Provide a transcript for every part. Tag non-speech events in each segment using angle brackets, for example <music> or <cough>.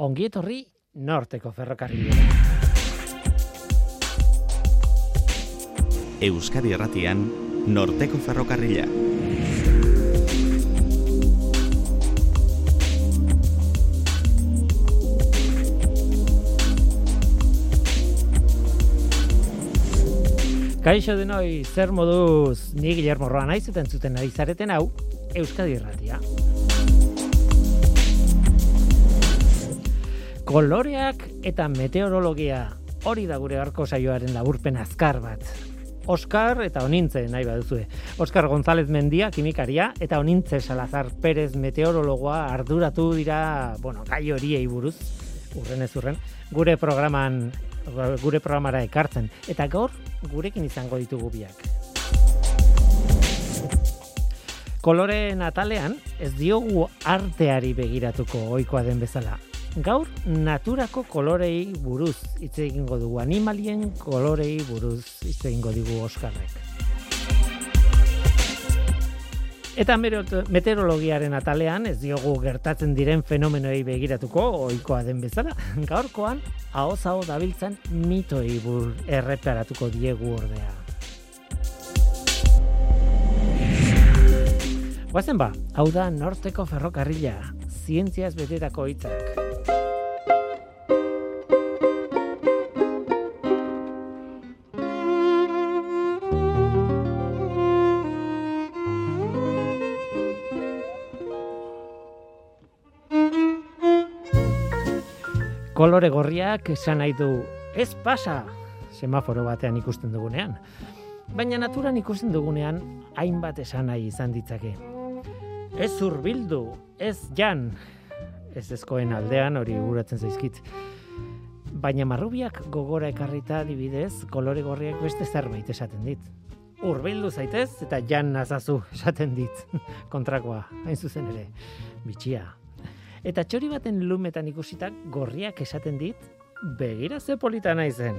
Ongi etorri norteko ferrokarrilera. Euskadi Erratian, Norteko Ferrokarrila. Kaixo denoi, zer moduz ni Guillermo Roa naiz eta entzuten ari zareten hau Euskadi Irratia. Koloreak eta meteorologia hori da gure arko saioaren laburpen azkar bat. Oskar eta Onintze nahi baduzue. Oskar González Mendia, kimikaria, eta Onintze Salazar Pérez meteorologoa arduratu dira, bueno, gai horiei buruz, urren ez urren, gure programan gure programara ekartzen. Eta gaur, gurekin izango ditugu biak. Kolore natalean, ez diogu arteari begiratuko ohikoa den bezala. Gaur, naturako kolorei buruz hitz egingo dugu, animalien kolorei buruz hitz egingo dugu Oskarrek. Eta meteorologiaren atalean ez diogu gertatzen diren fenomenoei begiratuko ohikoa den bezala. <laughs> Gaurkoan ahoz hau dabiltzan mitoi bur erreparatuko diegu ordea. Guazen ba, hau da norteko ferrokarrila, zientziaz betetako hitzak. Kolore gorriak esan nahi du, ez pasa, semaforo batean ikusten dugunean. Baina naturan ikusten dugunean, hainbat esan nahi izan ditzake. Ez zurbildu, ez jan, ez ezkoen aldean hori guratzen zaizkit. Baina marrubiak gogora ekarrita adibidez, kolore gorriak beste zerbait esaten dit. Urbildu zaitez eta jan nazazu esaten dit. <laughs> Kontrakoa, hain zuzen ere. Bitxia, Eta txori baten lumetan ikusitak gorriak esaten dit, begira ze polita naizen.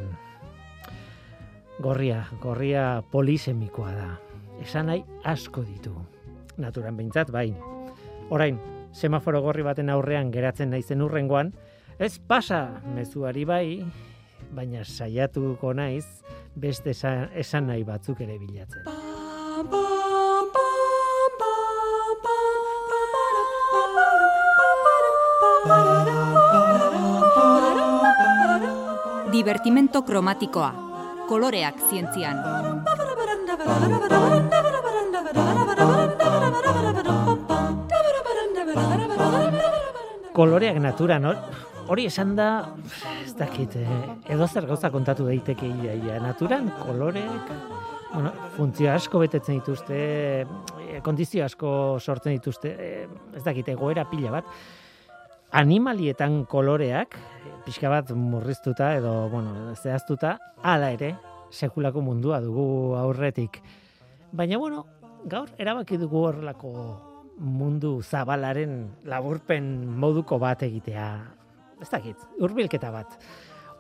Gorria, gorria polisemikoa da. Esan nahi asko ditu. Naturan behintzat, bai. Orain, semaforo gorri baten aurrean geratzen naizen urrengoan, ez pasa mezuari bai, baina saiatuko naiz beste esan, nahi batzuk ere bilatzen. Divertimento kromatikoa. Koloreak zientzian. Koloreak natura, no? Hori esan da, ez dakit, eh, edo zer gauza kontatu daiteke ia, naturan, koloreak, bueno, funtzio asko betetzen dituzte, eh, kondizio asko sortzen dituzte, eh, ez dakit, egoera pila bat, animalietan koloreak, pixka bat murriztuta edo, bueno, zehaztuta, hala ere, sekulako mundua dugu aurretik. Baina, bueno, gaur erabaki dugu horrelako mundu zabalaren laburpen moduko bat egitea. Ez dakit, urbilketa bat.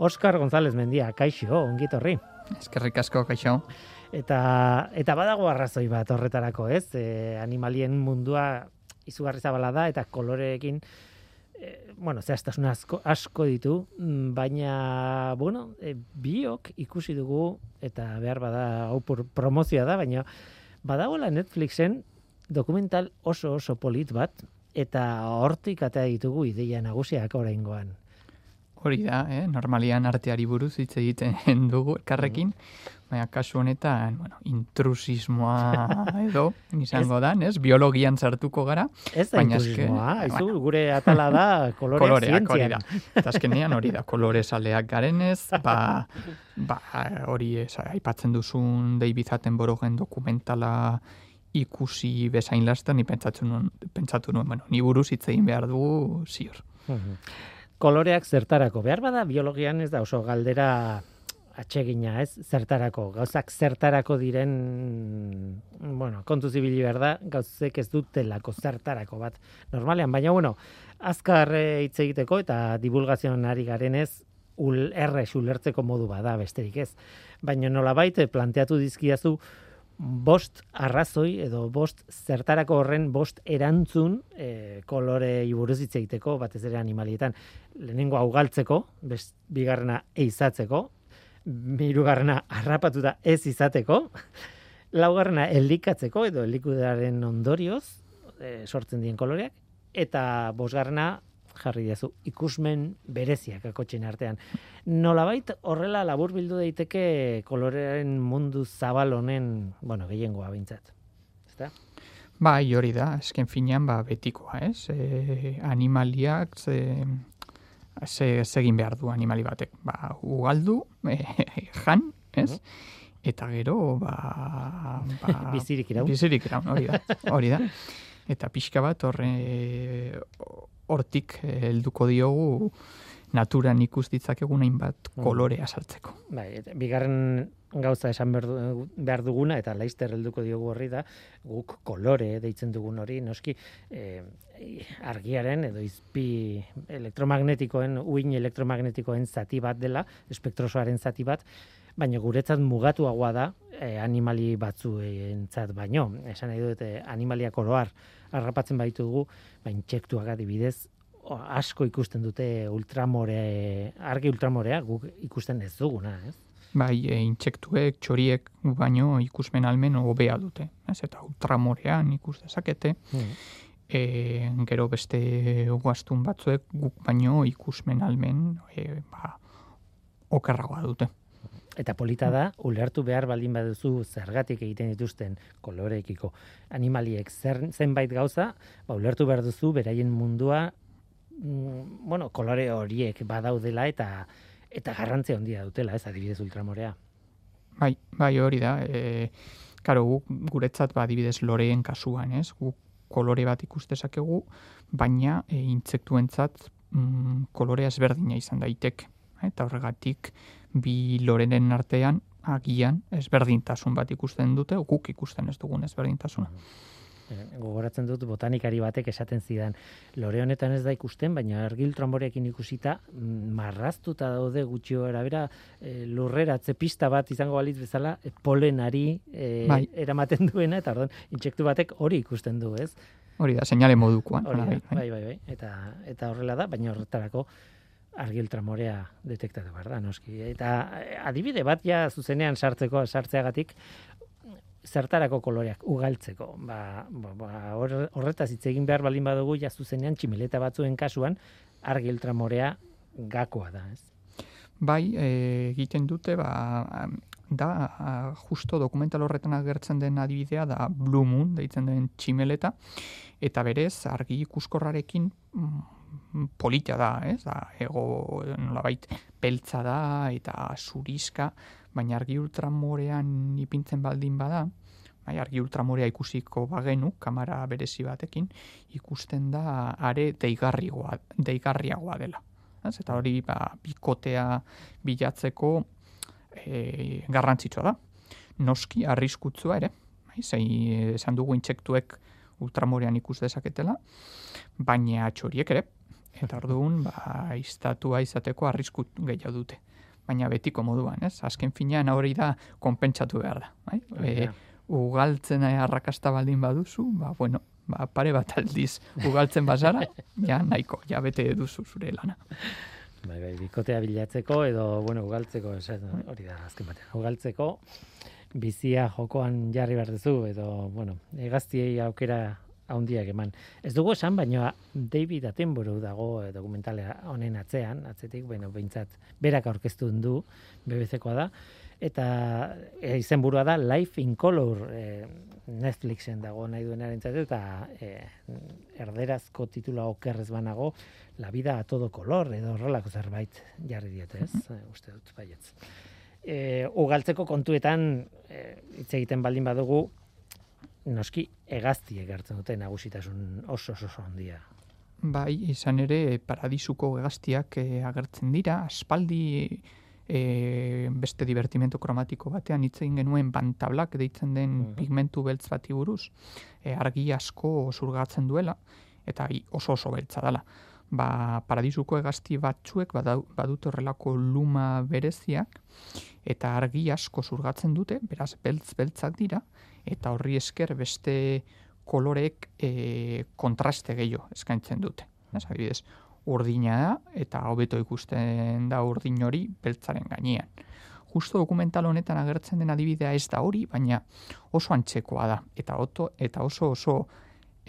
Oskar González Mendia, kaixo, ongit horri. Eskerrik asko, kaixo. Eta, eta badago arrazoi bat horretarako, ez? E, animalien mundua izugarri zabala da, eta koloreekin e, bueno, zehaztasun asko, asko ditu, mm, baina, bueno, e, biok ikusi dugu, eta behar bada, hau promozioa da, baina badagoela Netflixen dokumental oso oso polit bat, eta hortik atea ditugu ideia nagusiak oraingoan. Hori da, eh? normalian arteari buruz hitz egiten <laughs> dugu elkarrekin, mm. Baina kasu honetan, bueno, intrusismoa <laughs> edo, izango da, ez? Biologian sartuko gara. Ez da intrusismoa, bueno, gure atala da <laughs> koloreak, koloreak hori da. Eta azkenean hori da, kolore saleak garenez, ba, ba hori ez, aipatzen duzun David Attenboroughen dokumentala ikusi bezain lastan, ni pentsatu nuen, pentsatu nuen, bueno, ni buruz hitz egin behar dugu ziur. Koloreak zertarako. Behar bada biologian ez da oso galdera atsegina, ez? Zertarako. Gauzak zertarako diren, bueno, kontu zibili behar da, gauzek ez dutelako zertarako bat normalean. Baina, bueno, azkar hitz egiteko eta divulgazioan ari garenez, ul, erre ulertzeko modu bada besterik ez. Baina nola baite planteatu dizkiazu, bost arrazoi edo bost zertarako horren bost erantzun e, kolore buruz hitz egiteko batez ere animalietan lehenengo hau galtzeko, bigarrena eizatzeko, hirugarrena harrapatuta ez izateko, laugarrena elikatzeko edo elikudaren ondorioz e, sortzen dien koloreak eta bosgarrena jarri diazu ikusmen bereziak akotxen artean. Nolabait horrela labur bildu daiteke kolorearen mundu zabal honen, bueno, gehiengoa bintzat. Ezta? Bai, hori da, esken finean, ba, betikoa, ez? E, animaliak, ze, ze, egin behar du animali batek. Ba, ugaldu, <laughs> e, jan, ez? Eta gero, ba... ba <laughs> bizirik iraun. Bizirik iraun, hori da. <laughs> Hori da. Eta pixka bat, horre, hortik helduko diogu naturan ikus ditzakeguna hainbat mm. kolore azaltzeko. Bai, bigarren gauza esan behar duguna eta laister helduko diogu horri da guk kolore deitzen dugun hori noski eh, argiaren edo izpi elektromagnetikoen uin elektromagnetikoen zati bat dela espektrosoaren zati bat baina guretzat mugatuagoa da e, animali batzuentzat baino esan nahi dut eh, animaliak oroar harrapatzen baitu dugu bain txektuak adibidez asko ikusten dute ultramore argi ultramorea guk ikusten ez duguna ez bai, e, intsektuek, txoriek, baino ikusmen almen hobea dute. Ez? Eta ultramorean ikus dezakete, mm. e, gero beste guaztun batzuek guk baino ikusmen almen e, ba, okerragoa dute. Eta polita da, ulertu behar baldin baduzu zergatik egiten dituzten koloreekiko animaliek zer, zenbait gauza, ba, ulertu behar duzu beraien mundua, mm, bueno, kolore horiek badaudela eta eta garrantzia handia dutela, ez adibidez ultramorea. Bai, bai hori da. E, karo, guk guretzat ba adibidez loreen kasuan, ez? Guk kolore bat ikustezakegu, baina e, intsektuentzat mm, kolorea ezberdina izan daitek. Eta horregatik bi lorenen artean agian ezberdintasun bat ikusten dute, guk ikusten ez dugun ezberdintasuna. Mm Eh, gogoratzen dut botanikari batek esaten zidan lore honetan ez da ikusten baina argi ultramoreekin ikusita mm, marraztuta daude gutxi erabera e, lurreratze pista bat izango balitz bezala e, polenari bai. eramaten duena eta ordan intsektu batek hori ikusten du, ez? Hori da, seinale modukoan. Hori bai, bai, bai, bai, Eta, eta horrela da, baina horretarako argi ultramorea detektatu behar da, noski. Eta adibide bat ja zuzenean sartzeko, sartzeagatik, zertarako koloreak ugaltzeko. Ba, ba, ba horretaz hitz egin behar balin badugu ja zuzenean tximeleta batzuen kasuan argi ultramorea gakoa da, ez? Bai, egiten dute ba da justo dokumental horretan agertzen den adibidea da Blue Moon deitzen den tximeleta eta berez argi ikuskorrarekin mm, polita da, ez? Da, ego nolabait peltza da eta zuriska, baina argi ultramorean ipintzen baldin bada, bai, argi ultramorea ikusiko bagenu, kamera berezi batekin, ikusten da are deigarriagoa, deigarriagoa dela. Ez? Eta hori ba, bikotea bilatzeko e, garrantzitsua da. Noski arriskutzua ere, bai, zein esan dugu intsektuek ultramorean ikus dezaketela, baina txoriek ere, eta orduan, ba, iztatua izateko arriskut gehiago dute baina betiko moduan, ez? Azken finean hori da konpentsatu behar da, bai? E, ugaltzen arrakasta baldin baduzu, ba, bueno, ba, pare bat aldiz ugaltzen bazara, <laughs> ja, nahiko, ja, bete duzu zure lana. Bai, bai, bikotea bilatzeko edo, bueno, ugaltzeko, hori da, azken batean, ugaltzeko, bizia jokoan jarri behar duzu, edo, bueno, egaztiei aukera haundiak eman. Ez dugu esan, baina David Attenborough dago eh, dokumentalea honen atzean, atzetik, bueno, behintzat, berak aurkeztu du, BBC-koa da, eta e, izenburua da Life in Color e, Netflixen dago nahi duenaren eta e, erderazko titula okerrez banago La vida a todo color edo horrelako zerbait jarri diete ez, e, uste dut baietz. E, ugaltzeko kontuetan hitz egiten baldin badugu noski egazti egartzen dute nagusitasun oso oso handia. Bai, izan ere paradisuko egaztiak e, agertzen dira, aspaldi e, beste divertimento kromatiko batean hitz egin genuen bantablak deitzen den uh pigmentu beltz bati buruz, e, argi asko zurgatzen duela eta oso oso beltza dela. Ba, paradisuko egazti batzuek badut horrelako luma bereziak eta argi asko zurgatzen dute, beraz beltz beltzak dira, eta horri esker beste kolorek e, kontraste gehiago eskaintzen dute. Ez adibidez, urdina da eta hobeto ikusten da urdin hori beltzaren gainean. Justo dokumental honetan agertzen den adibidea ez da hori, baina oso antzekoa da eta oto, eta oso oso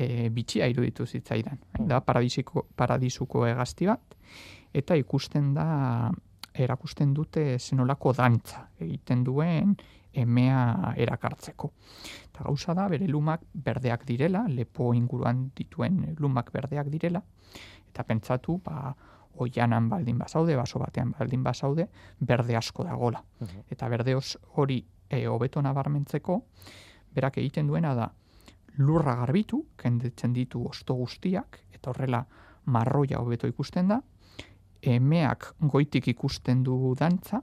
e, bitxia iruditu zitzaidan. Da paradisiko, paradisuko egazti bat eta ikusten da erakusten dute zenolako dantza egiten duen emea erakartzeko. Eta gauza da, bere lumak berdeak direla, lepo inguruan dituen lumak berdeak direla, eta pentsatu, ba, oianan baldin bazaude, baso batean baldin bazaude, berde asko dagola. Eta berde hori e, hobeto nabarmentzeko, berak egiten duena da, lurra garbitu, kendetzen ditu osto guztiak, eta horrela marroia hobeto ikusten da, emeak goitik ikusten du dantza,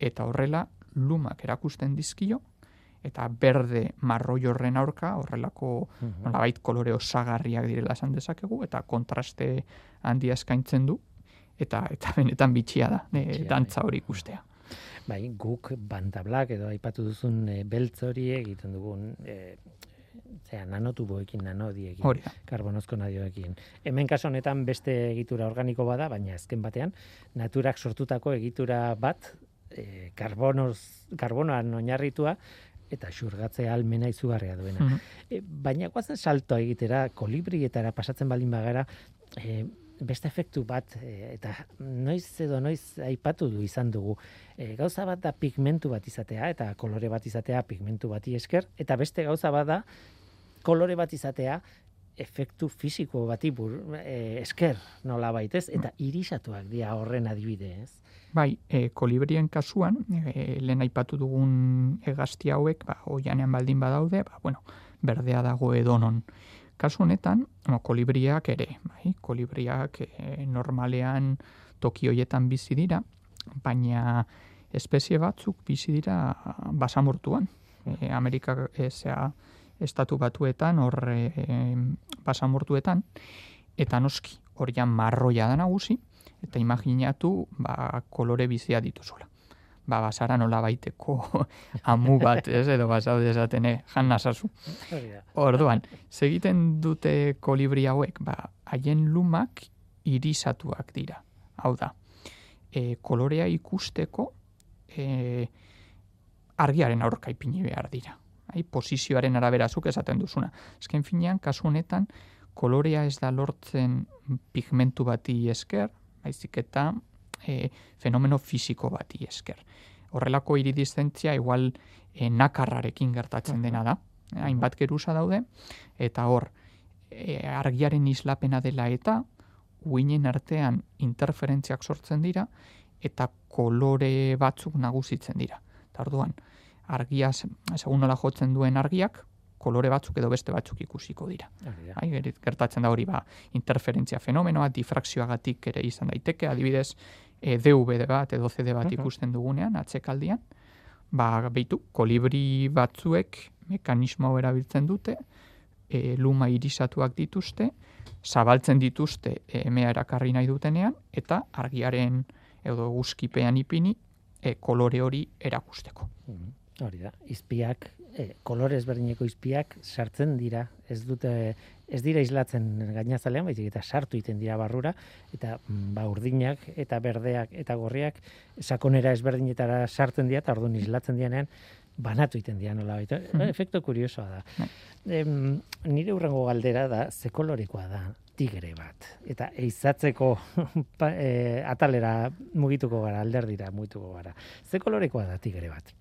eta horrela lumak erakusten dizkio, eta berde marroi horren aurka, horrelako nolabait kolore osagarriak direla esan dezakegu, eta kontraste handia eskaintzen du, eta eta benetan bitxia da, e, dantza hori ikustea. Bai, guk bantablak edo aipatu duzun e, beltz hori egiten dugun e, zera, nanotuboekin, nanodiekin, Hori karbonozko nadioekin. Hemen kaso honetan beste egitura organiko bada, baina azken batean, naturak sortutako egitura bat, e, karbonoz, karbonoan oinarritua, eta xurgatze almena izugarria duena. Mhm. E, baina guazen saltoa egitera, kolibrietara pasatzen baldin bagara, e, beste efektu bat, e, eta noiz edo noiz aipatu du izan dugu. E, gauza bat da pigmentu bat izatea, eta kolore bat izatea pigmentu bati esker, eta beste gauza bat da kolore bat izatea efektu fisiko bati bur, e, esker nola baitez, eta irisatuak dira horren adibide, ez? Bai, e, kolibrien kasuan, e, lehen aipatu dugun hegazti hauek, ba, oianean baldin badaude, ba, bueno, berdea dago edonon. Kasu honetan, no, kolibriak ere, bai, kolibriak e, normalean toki hoietan bizi dira, baina espezie batzuk bizi dira basamortuan. E, Amerika e, zea, estatu batuetan, hor e, basamortuetan, eta noski, horian marroia da nagusi, eta imaginatu ba, kolore bizia dituzula. Ba, basara nola baiteko <laughs> amu bat, ez, edo basaude esaten, eh, jan nasazu. Orduan, segiten dute kolibri hauek, ba, haien lumak irisatuak dira. Hau da, e, kolorea ikusteko e, argiaren aurka ipini behar dira. Hai, posizioaren arabera zuk esaten duzuna. Ezken finean, kasu honetan, kolorea ez da lortzen pigmentu bati esker, baizik eta e, fenomeno fisiko bati esker. Horrelako iridizentzia igual e, nakarrarekin gertatzen dena da. Hainbat geruza daude, eta hor, e, argiaren islapena dela eta, uinen artean interferentziak sortzen dira, eta kolore batzuk nagusitzen dira. Eta orduan, argia, segun nola jotzen duen argiak, kolore batzuk edo beste batzuk ikusiko dira. Bai, geri- gertatzen da hori ba, interferentzia fenomenoa, difrakzioagatik ere izan daiteke, adibidez, e, DVD bat edo CD bat Mhm. ikusten dugunean, atzekaldian, ba, beitu, kolibri batzuek mekanismo hau erabiltzen dute, e, luma irisatuak dituzte, zabaltzen dituzte e, emea erakarri nahi dutenean, eta argiaren edo guzkipean ipini, e, kolore hori erakusteko. Mhm. Hori da, izpiak, e, kolore ezberdineko izpiak sartzen dira, ez dute ez dira islatzen gainazalean, baizik eta sartu egiten dira barrura eta mm, ba urdinak eta berdeak eta gorriak sakonera ezberdinetara sartzen dira eta orduan islatzen dianean banatu egiten dira nola baita. Mhm. Efektu kuriosoa da. Bai. Em, nire urrengo galdera da, ze kolorekoa da tigre bat. Eta eizatzeko <laughs> pa, e, atalera mugituko gara, alderdira mugituko gara. Ze kolorekoa da tigre bat?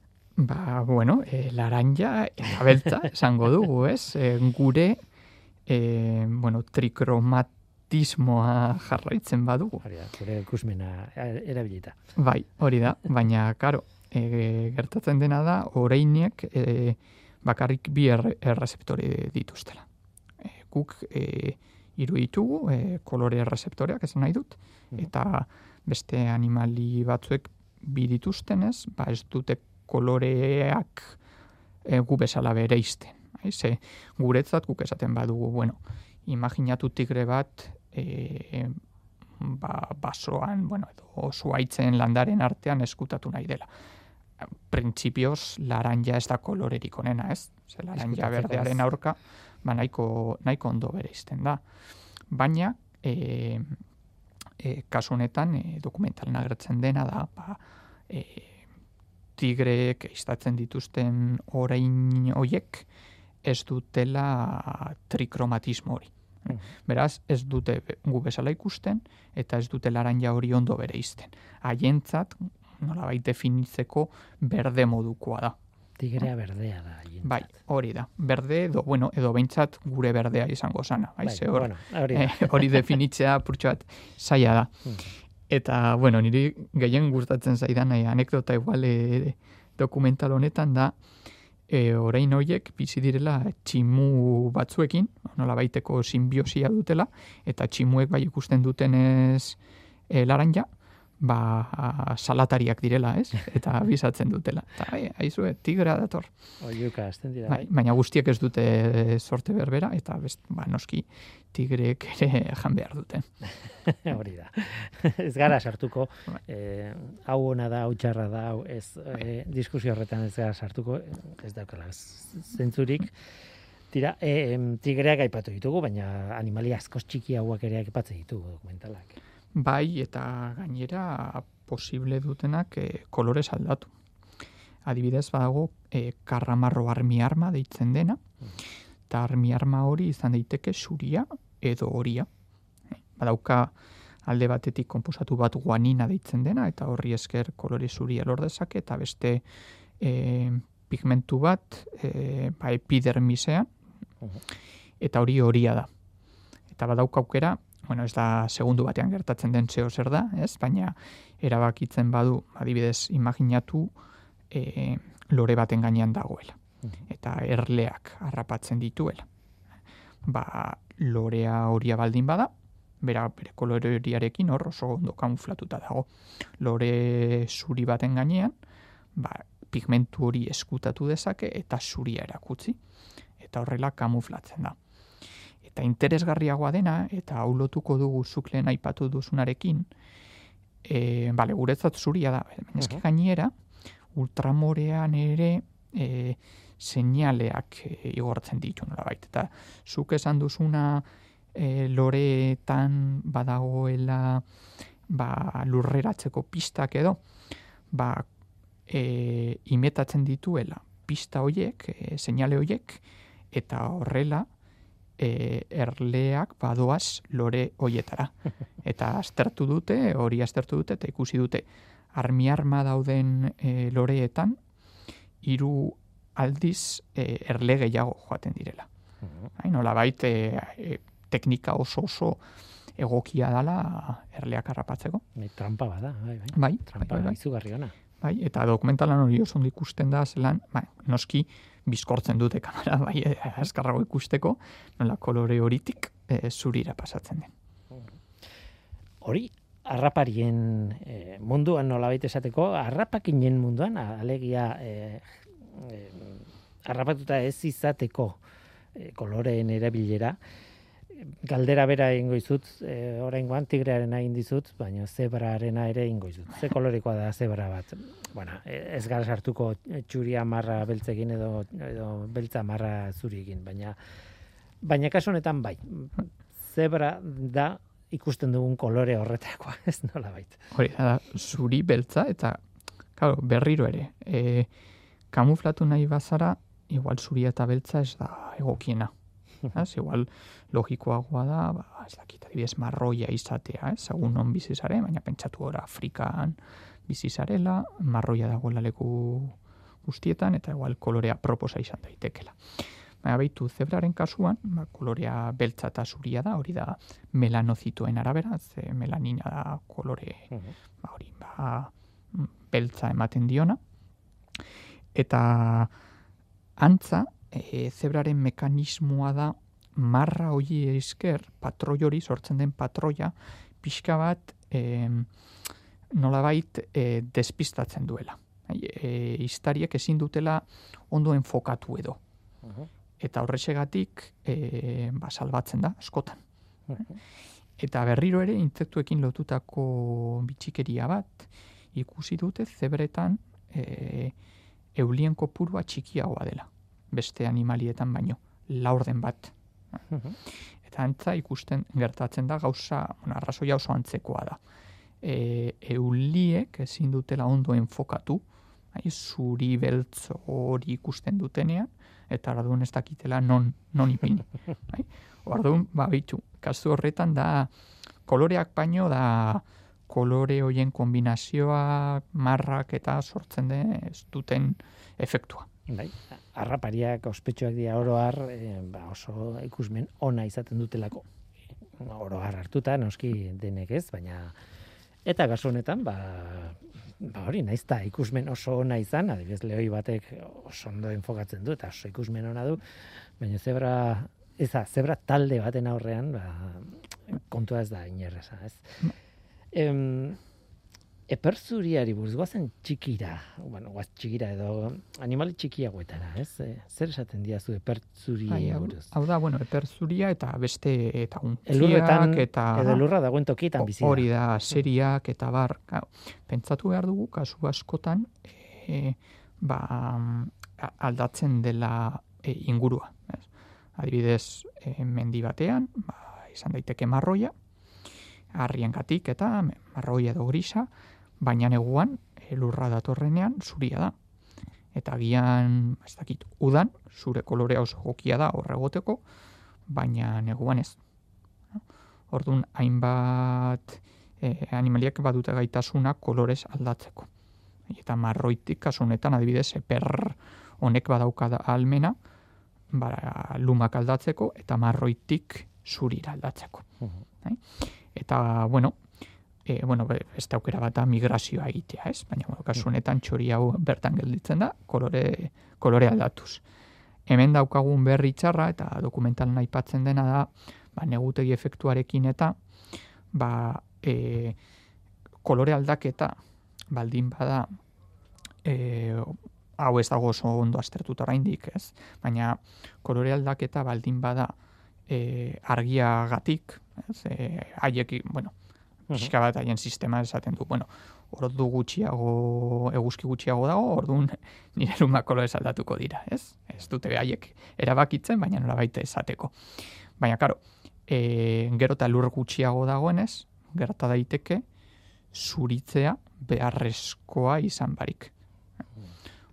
Ba, bueno, e, laranja eta beltza esango dugu, ez? E, gure, e, bueno, trikromatismoa jarraitzen badugu. Hori da, gure ikusmena erabilita. Bai, hori da, baina, karo, e, gertatzen dena da, orainek e, bakarrik bi erre, errezeptore dituztela. E, guk e, hiru ditugu, e, kolore errezeptoreak esan nahi dut, Mhm. eta beste animali batzuek bi dituztenez, ba ez dute koloreak e, gu bezala bere izten. Ze, guretzat guk esaten badugu, bueno, imaginatu tigre bat e, ba, basoan, bueno, edo zuaitzen landaren artean eskutatu nahi dela. Printzipioz, laranja ez da kolorerik onena, ez? Ze laranja berdearen aurka, ba nahiko, nahiko ondo bere izten da. Baina, e, e, kasu honetan, e, dokumentalen agertzen dena da, ba, e, tigreek istatzen dituzten orain hoiek ez dutela trikromatismo hori. Mhm. Beraz, ez dute gu bezala ikusten, eta ez dute laranja hori ondo bere izten. Haientzat, nolabait definitzeko berde modukoa da. Tigrea berdea da. haientzat. Bai, hori da. Berde edo, bueno, edo behintzat gure berdea izango sana. Bai, ze hor, bueno, hori da. eh, hori definitzea purtsu bat zaila da. Mhm. Eta, bueno, niri gehien gustatzen zaidan eh, anekdota igual eh, dokumental honetan da, e, orain horiek bizi direla tximu batzuekin, nola baiteko simbiosia dutela, eta tximuek bai ikusten dutenez e, laranja, ba, salatariak direla, ez? <laughs> Eta bizatzen dutela. Eta, bai, aizue, tigrea dator. Oiuka, azten dira. Bai, baina guztiek ez dute sorte berbera, eta best, ba, noski tigreek ere <laughs> jan behar dute. <laughs> Hori da. <laughs> ez gara sartuko, Bai. eh, hau ona da, hau txarra da, hau ez, eh, diskusio horretan ez gara sartuko, ez daukala zentzurik. Tira, e, tigreak aipatu ditugu, baina animalia askoz txiki hauak ere aipatzen ditugu dokumentalak. Bai, eta gainera posible dutenak e, kolorez aldatu. Adibidez, badago e, karramarro armi arma deitzen dena, eta armi arma hori izan daiteke zuria edo horia. E, Badauka alde batetik konposatu bat guanina deitzen dena, eta horri esker kolore zuria lor dezake, eta beste e, pigmentu bat e, ba, epidermisean, eta hori horia da. Eta badauka aukera, bueno, ez da segundu batean gertatzen den zeo zer da, ez? Baina erabakitzen badu, adibidez, imaginatu e, lore baten gainean dagoela. Eta erleak harrapatzen dituela. Ba, lorea horia baldin bada, bera bere kolore horiarekin hor oso ondo kamuflatuta dago. Lore zuri baten gainean, ba, pigmentu hori eskutatu dezake eta zuria erakutzi. Eta horrela kamuflatzen da eta interesgarriagoa dena, eta hau lotuko dugu zuk lehen aipatu duzunarekin, e, bale, guretzat zuria da, baina Mhm. gainera, ultramorean ere e, seinaleak e, igortzen ditu nolabait. Eta zuk esan duzuna e, loreetan badagoela ba, lurreratzeko pistak edo, ba, e, imetatzen dituela pista hoiek, e, seinale hoiek, eta horrela e, erleak badoaz lore hoietara. <laughs> Eta aztertu dute, hori aztertu dute, eta ikusi dute armi arma dauden e, loreetan, hiru aldiz e, erle gehiago joaten direla. Hain, nola bait, e, e, teknika oso oso egokia dala erleak harrapatzeko. Bai, trampa bada, bai, bai. Bai, Trampa bai, bai, izugarri ona. bai, eta dokumentalan hori oso ondo ikusten da, zelan, bai, noski, bizkortzen dute kamera, bai, e, azkarrago ikusteko, nola kolore horitik e, zurira pasatzen den. Hori, harraparien eh, munduan nolabait esateko, harrapakinen munduan, alegia eh, eh, harrapatuta ez izateko eh, koloreen erabilera, galdera bera egingo izut, e, oraingoan tigrearen egin dizut, baina zebrarena ere egingo izut. Ze kolorikoa da zebra bat? Bueno, e- ez gara sartuko txuria marra beltzekin edo, edo beltza marra zuriekin, baina baina kasu honetan bai. Zebra da ikusten dugun kolore horretakoa, <laughs> ez nola bait. Hori da, zuri beltza, eta claro, berriro ere, e, kamuflatu nahi bazara, igual zuria eta beltza ez da egokiena. <laughs> Ez, igual logikoagoa da, ba, ez dakit, adibidez, marroia izatea, ez, segun non bizi zare, baina pentsatu gora Afrikan bizi zarela, marroia dagoela leku guztietan, eta igual kolorea proposa izan daitekela. Baina baitu, zebraren kasuan, ba, kolorea beltza eta zuria da, hori da melanozitoen arabera, ze melanina da kolore ba, hori, ba, mm, beltza ematen diona. Eta antza, e, zebraren mekanismoa da marra hori esker, patroi hori, sortzen den patroia, pixka bat e, nolabait e, despistatzen duela. E, iztariek ezin dutela ondo enfokatu edo. Eta horrexegatik e, ba, salbatzen da, askotan. Eta berriro ere, insektuekin lotutako bitxikeria bat, ikusi dute zebretan e, eulien kopurua txikiagoa dela. beste animalietan baino, laurden bat. Mhm. Eta antza ikusten gertatzen da gauza, bueno, arrazoia oso antzekoa da. E, euliek ezin dutela ondo enfokatu, bai, zuri beltz hori ikusten dutenean, eta orduan ez dakitela non, non ipini. <laughs> Bai? Orduan, ba, bitu, kasu horretan da, koloreak baino da, kolore hoien kombinazioa, marrak eta sortzen den ez duten efektua. Bai, arrapariak ospetsuak dira oro har, eh, ba oso ikusmen ona izaten dutelako. Oro har hartuta noski denek ez, baina eta gaso honetan ba ba hori naiz ta ikusmen oso ona izan, adibidez lehoi batek oso ondo enfokatzen du eta oso ikusmen ona du, baina zebra eza, zebra talde baten aurrean, ba, kontua ez da inerreza, ez? Em, eperzuriari buruz, goazen txikira, bueno, goaz txikira edo animali txikiagoetara, ez? E, zer esaten diazu eperzuri Bai, buruz? hau da, bueno, eperzuria eta beste eta untziak eta edo lurra dagoen tokietan bizi hori da seriak eta bar. Pentsatu behar dugu kasu askotan e, ba, aldatzen dela e, ingurua. Ez? Adibidez, e, mendi batean, ba, izan daiteke marroia, harriengatik eta marroia edo grisa, baina neguan e, lurra datorrenean zuria da. Eta agian, ez dakit, udan, zure kolorea oso gokia da horregoteko, baina neguan ez. Orduan, hainbat e, animaliak badute gaitasuna kolorez aldatzeko. Eta marroitik, kasu honetan, adibidez, eper honek badauka da almena, ba, lumak aldatzeko, eta marroitik zurira aldatzeko. Mhm. Eta, bueno, e, bueno, be- beste aukera bat da migrazioa egitea, ez? Baina, bueno, kasu honetan txori hau bertan gelditzen da, kolore, kolore aldatuz. Hemen daukagun berri txarra eta dokumental aipatzen dena da, ba, negutegi efektuarekin eta ba, e, kolore aldaketa baldin bada e, hau ez dago oso ondo aztertuta oraindik, ez? Baina kolore aldaketa baldin bada e, argiagatik, ez? E, haiek, bueno, pixka bat haien sistema esaten du, bueno, ordu gutxiago, eguzki gutxiago dago, orduan <laughs> nire lumak kolorez aldatuko dira, ez? Ez dute haiek erabakitzen, baina nola baita esateko. Baina, karo, e, gero eta lur gutxiago dagoenez, gerta daiteke, zuritzea beharrezkoa izan barik.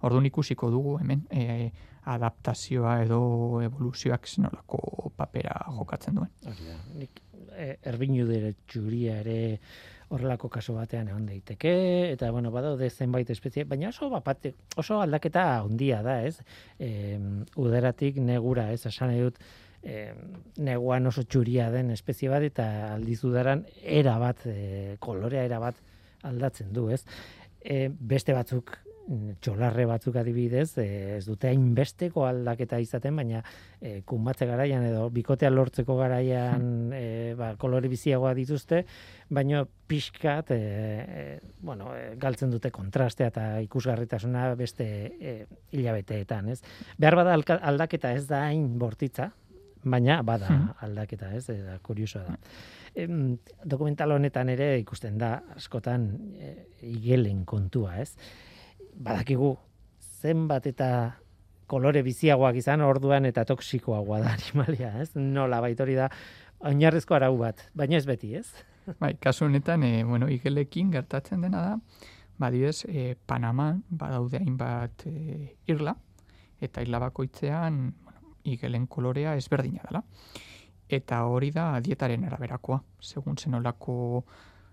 Orduan ikusiko dugu hemen e, adaptazioa edo evoluzioak zenolako papera jokatzen duen. Nik e, erbinudere txuria ere horrelako kaso batean egon daiteke eta bueno badaude zenbait espezie baina oso bapate, oso aldaketa handia da ez? E, uderatik negura ez? Nahi dut e, neguan oso txuria den espezie bat eta aldiz udaran era bat e, kolorea era bat aldatzen du ez? E, beste batzuk txolarre batzuk adibidez, e, ez dute hainbesteko aldaketa izaten, baina e, kunbatze garaian edo bikotea lortzeko garaian e, ba, kolore biziagoa dituzte, baina pixkat, e, e, bueno, e, galtzen dute kontrastea eta ikusgarritasuna beste e, hilabeteetan, ez? Behar bada aldaketa ez da hain bortitza, baina bada Mhm. aldaketa, ez? Eta kuriosoa da. Em, dokumental honetan ere ikusten da askotan e, igelen kontua, ez? Badakigu zenbat eta kolore biziagoak izan orduan eta toksikoagoa da <laughs> animalia, ez? Nola baitori da oinarrizko arau bat, baina ez beti, ez? <laughs> Bai, kasu honetan, e, bueno, igelekin gertatzen dena da, badidez, e, Panaman badaude hainbat e, irla, eta irla bakoitzean, bueno, igelen kolorea ezberdina dela. Eta hori da dietaren araberakoa, segun zenolako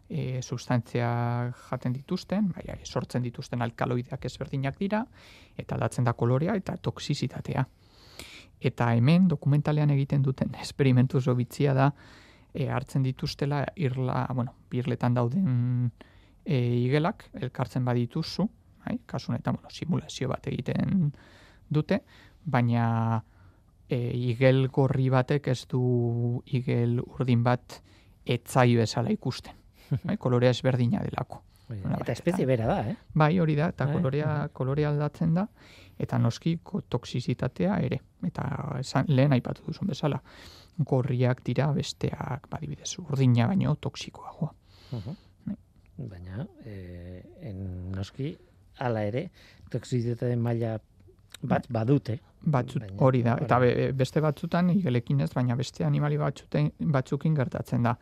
e, sustantzia jaten dituzten, bai, sortzen dituzten alkaloideak ezberdinak dira, eta aldatzen da kolorea eta toksizitatea. Eta hemen dokumentalean egiten duten <laughs> esperimentu oso bitzia da, e, hartzen dituztela irla, bueno, birletan dauden e, igelak, elkartzen badituzu, bai, kasu honetan, bueno, simulazio bat egiten dute, baina e, igel gorri batek ez du igel urdin bat etzai bezala ikusten. Bai, kolorea ezberdina delako. Nola Eta baita. espezie bera da, eh? Bai, hori da, eta Bai, kolorea, kolorea aldatzen da, eta noski toksizitatea ere. Eta esan, lehen aipatu duzun bezala, gorriak dira besteak, badibidez, urdina baino toksikoagoa. Bai. Baina, en, noski, hala ere, toksizitateen maila bat badute. Batzut, Baina, hori da, eta be- beste batzutan igelekin ez, baina beste animali batzuten, batzukin gertatzen da.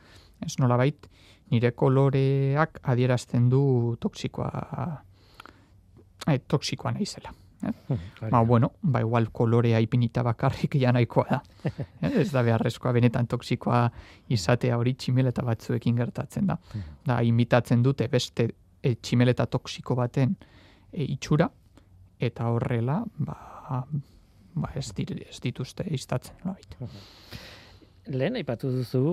Ez nolabait, nire koloreak adierazten du toksikoa, eh, toksikoa naizela. Hori Ba, da. bueno, ba, igual kolorea ipinita bakarrik ja nahikoa da. <laughs> Eh, ez da beharrezkoa benetan toksikoa izatea hori tximeleta batzuekin gertatzen da. Da, imitatzen dute beste e, tximeleta toksiko baten e, itxura, eta horrela, ba, ba ez, dir, ez dituzte iztatzen. nolabait. Lehen aipatu duzu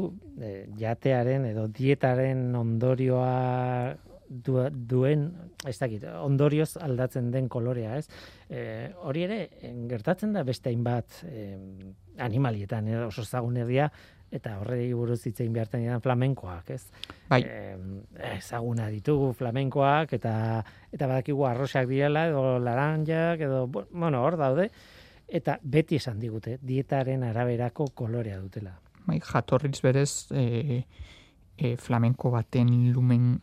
eh, jatearen edo dietaren ondorioa du, duen, ez dakit, ondorioz aldatzen den kolorea, ez? E, hori ere, eh, gertatzen da beste hainbat eh, animalietan, eh, oso zagun herria, eta horrei buruz hitz egin behartzen diren flamenkoak, ez? Bai, Eh, ezaguna ditugu flamenkoak, eta eta badakigu arrosak direla, edo laranjak, edo, bu- bueno, hor daude, eta beti esan digute, dietaren araberako kolorea dutela. bai, jatorriz berez e, e, flamenko baten lumen,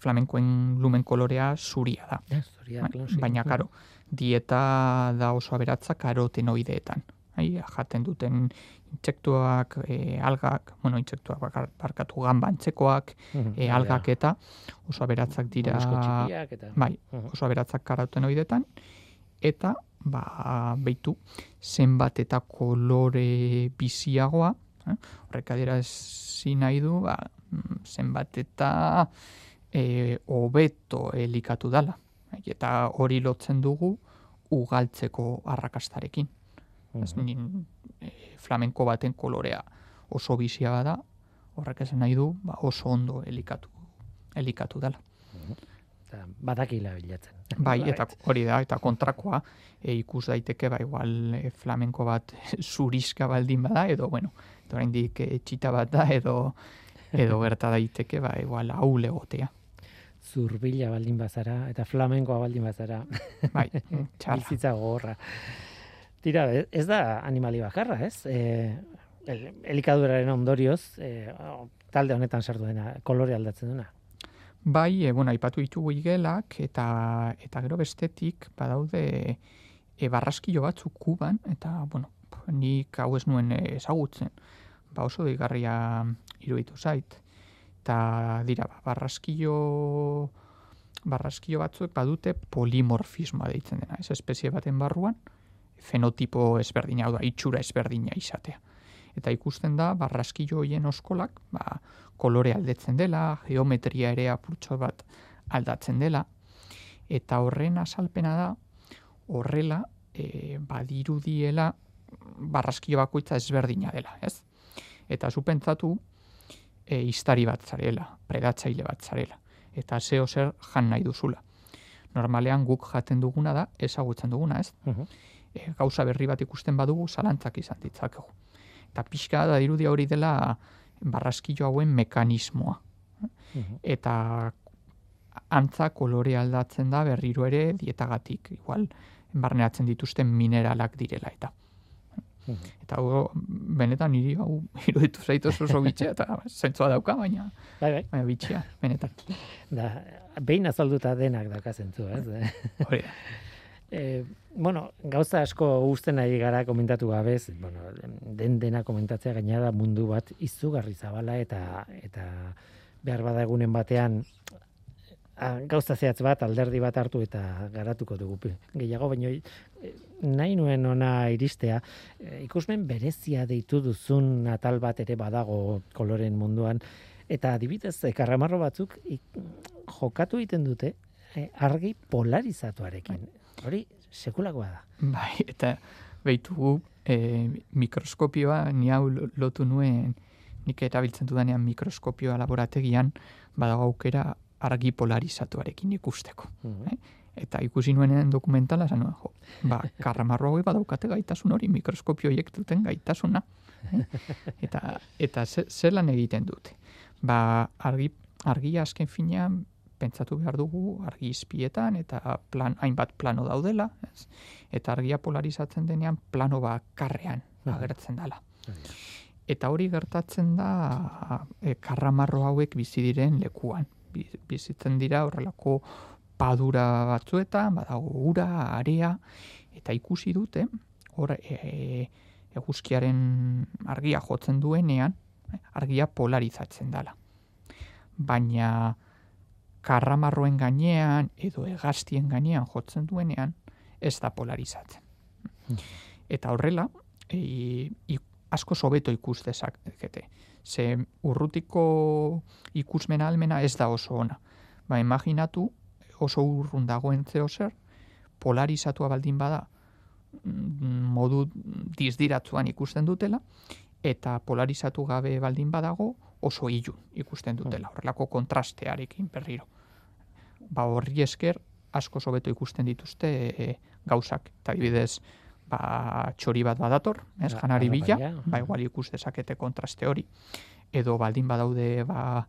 flamenkoen lumen kolorea zuria da. Ja, zuria, Bai, baina, karo, dieta da oso aberatza karotenoideetan. Bai, jaten duten intsektuak, e, algak, bueno, intsektuak bakar- barkatu gamba antzekoak, Mhm, e, algak eta oso aberatzak dira, eta... bai, Mhm. oso aberatzak karotenoidetan, eta, ba, beitu, zenbat eta kolore biziagoa, eh? horrek adira nahi du, ba, mm, zenbat eta e, hobeto elikatu dala. Eta hori lotzen dugu ugaltzeko arrakastarekin. Ez Mhm. nin, e, flamenko baten kolorea oso bizia bada, horrek esan nahi du, ba, oso ondo elikatu, elikatu dela. Eta badakila bilatzen. Bai, eta hori da, eta kontrakoa e, ikus daiteke, ba, igual e, flamenko bat <laughs> zuriska baldin bada, edo, bueno, edo oraindik e, txita bat da, edo, edo <laughs> gerta daiteke, ba, igual hau legotea. Zurbila baldin bazara, eta flamenkoa baldin bazara. Bai, <laughs> txarra. Bizitza gogorra. Tira, e- ez da animali bakarra, ez? E, el, elikaduraren ondorioz, e, talde honetan sartu dena, kolore aldatzen duna. Bai, e, bueno, aipatu ditugu igelak, eta, eta gero bestetik, badaude e, barraskilo batzuk kuban, eta, bueno, nik hau ez nuen ezagutzen. Ba oso deigarria iruditu zait. Eta dira, ba, barraskilo, barraskilo batzuek badute polimorfismoa deitzen dena. Ez espezie baten barruan, fenotipo ezberdina, hau da, itxura ezberdina izatea. Eta ikusten da, barraskilo hoien oskolak, ba, kolore aldetzen dela, geometria ere apurtxo bat aldatzen dela, eta horren azalpena da, horrela, e, badirudiela barraskilo bakoitza ezberdina dela, ez? Eta zu pentsatu, e, iztari bat zarela, predatzaile bat zarela, eta zeo zer jan nahi duzula. Normalean guk jaten duguna da, ezagutzen duguna, ez? e, gauza berri bat ikusten badugu zalantzak izan ditzakegu. Eta pixka da dirudia hori dela barraskilo hauen mekanismoa. Eta antza kolore aldatzen da berriro ere dietagatik. Igual barneatzen dituzten mineralak direla eta. Eta hau, benetan niri hau iruditu zaitu oso oso bitxea eta zentzua dauka, baina, Bai, bai. baina bitxea, benetan. Da, behin azalduta denak dauka zentzu, ez? Hori da. E, bueno, gauza asko uzten ari gara komentatu gabez, bueno, den dena komentatzea gaina da mundu bat izugarri zabala eta eta behar bada egunen batean a, gauza zehatz bat, alderdi bat hartu eta garatuko dugu. Gehiago, baino e, nahi nuen ona iristea, e, ikusmen berezia deitu duzun atal bat ere badago koloren munduan, eta adibidez, e, karramarro batzuk ik, jokatu egiten dute argi polarizatuarekin. Hori sekulakoa da. Bai, eta behitu e, mikroskopioa, ni hau lo- lotu nuen, nik erabiltzen dudanean mikroskopioa laborategian, badago aukera argi polarizatuarekin ikusteko. Mhm. Eta ikusi nuenen dokumentala, esan nuen, jo, ba, <laughs> karramarro hauek badaukate gaitasun hori, mikroskopio horiek duten gaitasuna. Eh? Eta, eta ze, zelan egiten dute. Ba, argi, argia azken finean, pentsatu behar dugu argi izpietan eta plan, hainbat plano daudela, ez? eta argia polarizatzen denean plano bakarrean agertzen dela. Eta hori gertatzen da e, karramarro hauek bizi diren lekuan. Bi- Bizitzen dira horrelako padura batzuetan, badago ura, area, Eta ikusi dute, hor e, eguzkiaren argia jotzen duenean, argia polarizatzen dela. Baina karramarroen gainean edo hegaztien gainean jotzen duenean, ez da polarizatzen. Hmm. Eta horrela, e, asko sobeto ikus dezakete. Ze urrutiko ikusmen almena ez da oso ona. Ba, imaginatu oso urrun dagoen zeo zer, polarizatua baldin bada, mm, modu dizdiratzuan ikusten dutela, eta polarizatu gabe baldin badago, oso ilun ikusten dutela, horrelako kontrastearekin berriro. Ba, horri esker, asko sobeto ikusten dituzte e, gauzak. Eta bidez, ba, txori bat badator, ez ba, janari bila, ba, igual ikus dezakete kontraste hori. Edo baldin badaude, ba,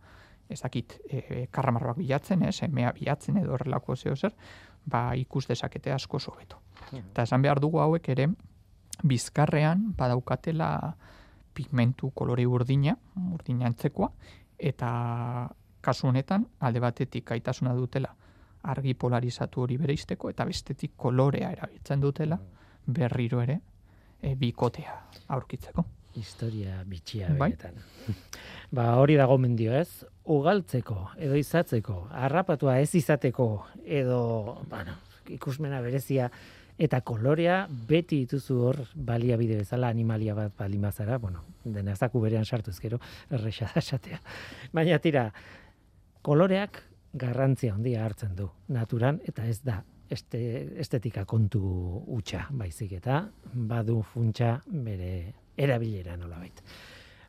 ez dakit, e, karramarroak bilatzen, ez, emea bilatzen edo horrelako zeo zer, ba, ikus dezakete asko sobeto. Eta esan behar dugu hauek ere, bizkarrean badaukatela pigmentu kolore urdina, urdina antzekoa, eta kasu honetan, alde batetik aitasuna dutela argi polarizatu hori bereizteko, eta bestetik kolorea erabiltzen dutela, berriro ere e, bikotea aurkitzeko. Historia bitxia bai? <laughs> Ba hori dago mendio ez, ugaltzeko edo izatzeko, harrapatua ez izateko edo, bueno, ikusmena berezia eta kolorea beti dituzu hor baliabide bezala animalia bat balimazara, bueno, dena zaku berean sartu ezkero, erresa da esatea. Baina tira, koloreak garrantzia handia hartzen du naturan eta ez da este, estetika kontu utxa baizik eta badu funtsa bere erabilera nolabait.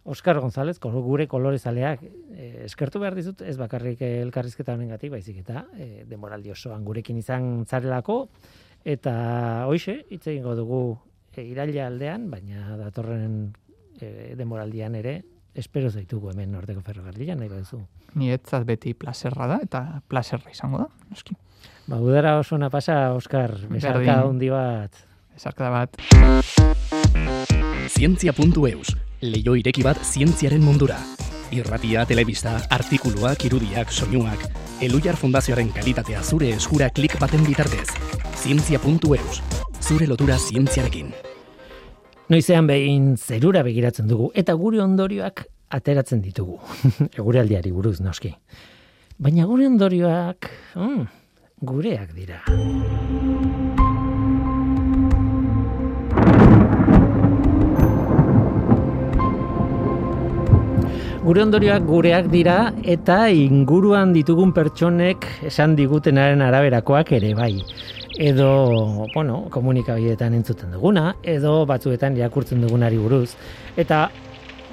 Oskar González, gure kolorezaleak eh, eskertu behar dizut, ez bakarrik elkarrizketa honengatik baizik eta eh, demoraldi osoan gurekin izan zarelako, eta hoxe, hitz egingo dugu e, iraila aldean, baina datorren e, demoraldian ere, espero zaitugu hemen Nordeko Ferrokarrilan, nahi baduzu. Ni etzat beti plazerra da, eta plazerra izango da, noski. Ba, udara oso na pasa, Oskar, besarka hundi bat. Besarka bat. Zientzia.eus, leio ireki bat zientziaren mundura. Irratia, telebista, artikuluak, irudiak, soinuak, Elujar Fundazioaren kalitatea zure eskura klik baten bitartez. Zientzia.eus, zure lotura zientziarekin. Noizean behin zerura begiratzen dugu, eta gure ondorioak ateratzen ditugu. <laughs> Egure aldiari buruz, noski. Baina gure ondorioak, mm, gureak dira. Gure ondorioak gureak dira eta inguruan ditugun pertsonek esan digutenaren araberakoak ere bai. Edo, bueno, komunikabideetan entzuten duguna, edo batzuetan irakurtzen dugunari buruz. Eta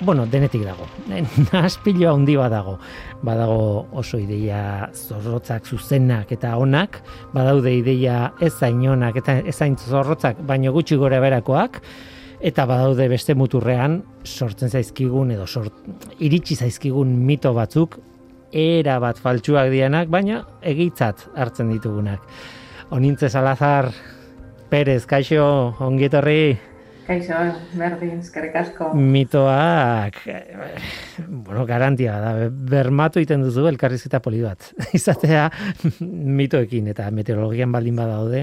bueno, denetik dago. <laughs> Naspilo handi badago. Badago oso ideia zorrotzak zuzenak eta onak, badaude ideia ez zainonak eta ez zain zorrotzak, baino gutxi gora berakoak, eta badaude beste muturrean sortzen zaizkigun edo sort, iritsi zaizkigun mito batzuk, era bat faltsuak dianak, baina egitzat hartzen ditugunak. Onintze Salazar, Perez, kaixo, ongietorri, Kaixo, berdin, eskerrik asko. Mitoak, bueno, garantia da, bermatu iten duzu elkarrizketa poli bat. <laughs> Izatea mitoekin eta meteorologian baldin badaude,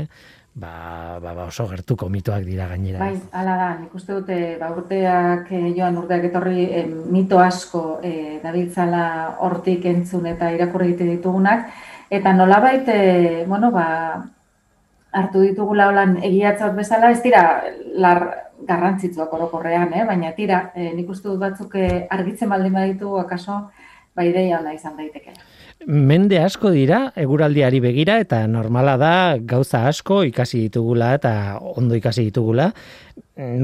ba, ba, ba oso gertuko mitoak dira gainera. Bai, ala da, nik uste dute, ba, urteak, eh, joan urteak etorri, eh, mito asko eh, dabiltzala hortik entzun eta irakurri ditugunak, eta nolabait, eh, bueno, ba, hartu ditugula holan egiatzat bezala, ez dira, lar, garrantzitsuak orokorrean, eh? baina tira, e, nik uste dut batzuk eh, argitzen baldin baditu akaso, ba ideia ona izan daiteke. Mende asko dira, eguraldiari begira, eta normala da gauza asko ikasi ditugula eta ondo ikasi ditugula,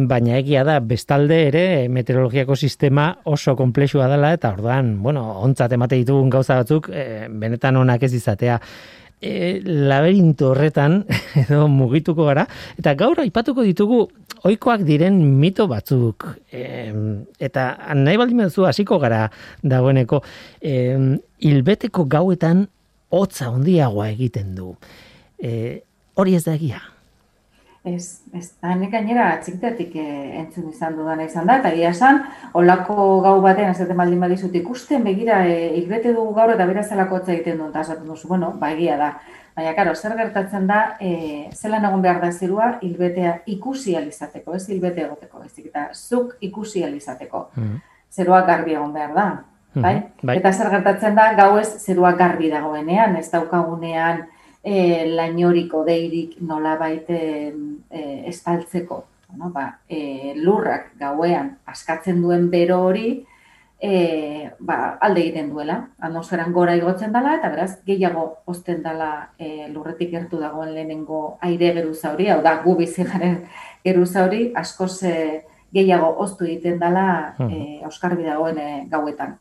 baina egia da bestalde ere meteorologiako sistema oso komplexua dela eta orduan, bueno, ontzat emate ditugun gauza batzuk, e, benetan onak ez izatea e, laberinto horretan <laughs> edo mugituko gara eta gaur aipatuko ditugu ohikoak diren mito batzuk. E, eta nahi baldin zu hasiko gara dagoeneko e, hilbeteko gauetan hotza handiagoa egiten du. E, hori ez da egia Ez, ez, da nik gainera txikitatik eh, entzun izan dudana izan da, eta gira esan, olako gau batean, ez baldin badizut ikusten, begira, e, hilbete dugu gaur eta bera zelako egiten duen, eta esaten duzu, bueno, ba, egia da. Baina, karo, zer gertatzen da, e, zelan egon behar da zerua, hilbetea ikusi alizateko, ez hilbete egoteko, ez eta zuk ikusi alizateko. Mm. Zerua garbi egon behar da, mm-hmm. bai? bai? Eta zer gertatzen da, gau ez zerua garbi dagoenean, ez daukagunean, e, lainoriko deirik nola baite e, estaltzeko. No, ba, e, lurrak gauean askatzen duen bero hori e, ba, alde egiten duela. Atmosferan gora igotzen dela eta beraz gehiago osten dela e, lurretik gertu dagoen lehenengo aire geruza hori, hau da gu bizi garen <laughs> geruza hori askoz e, gehiago oztu egiten dela e, Euskarbi dagoen e, gauetan.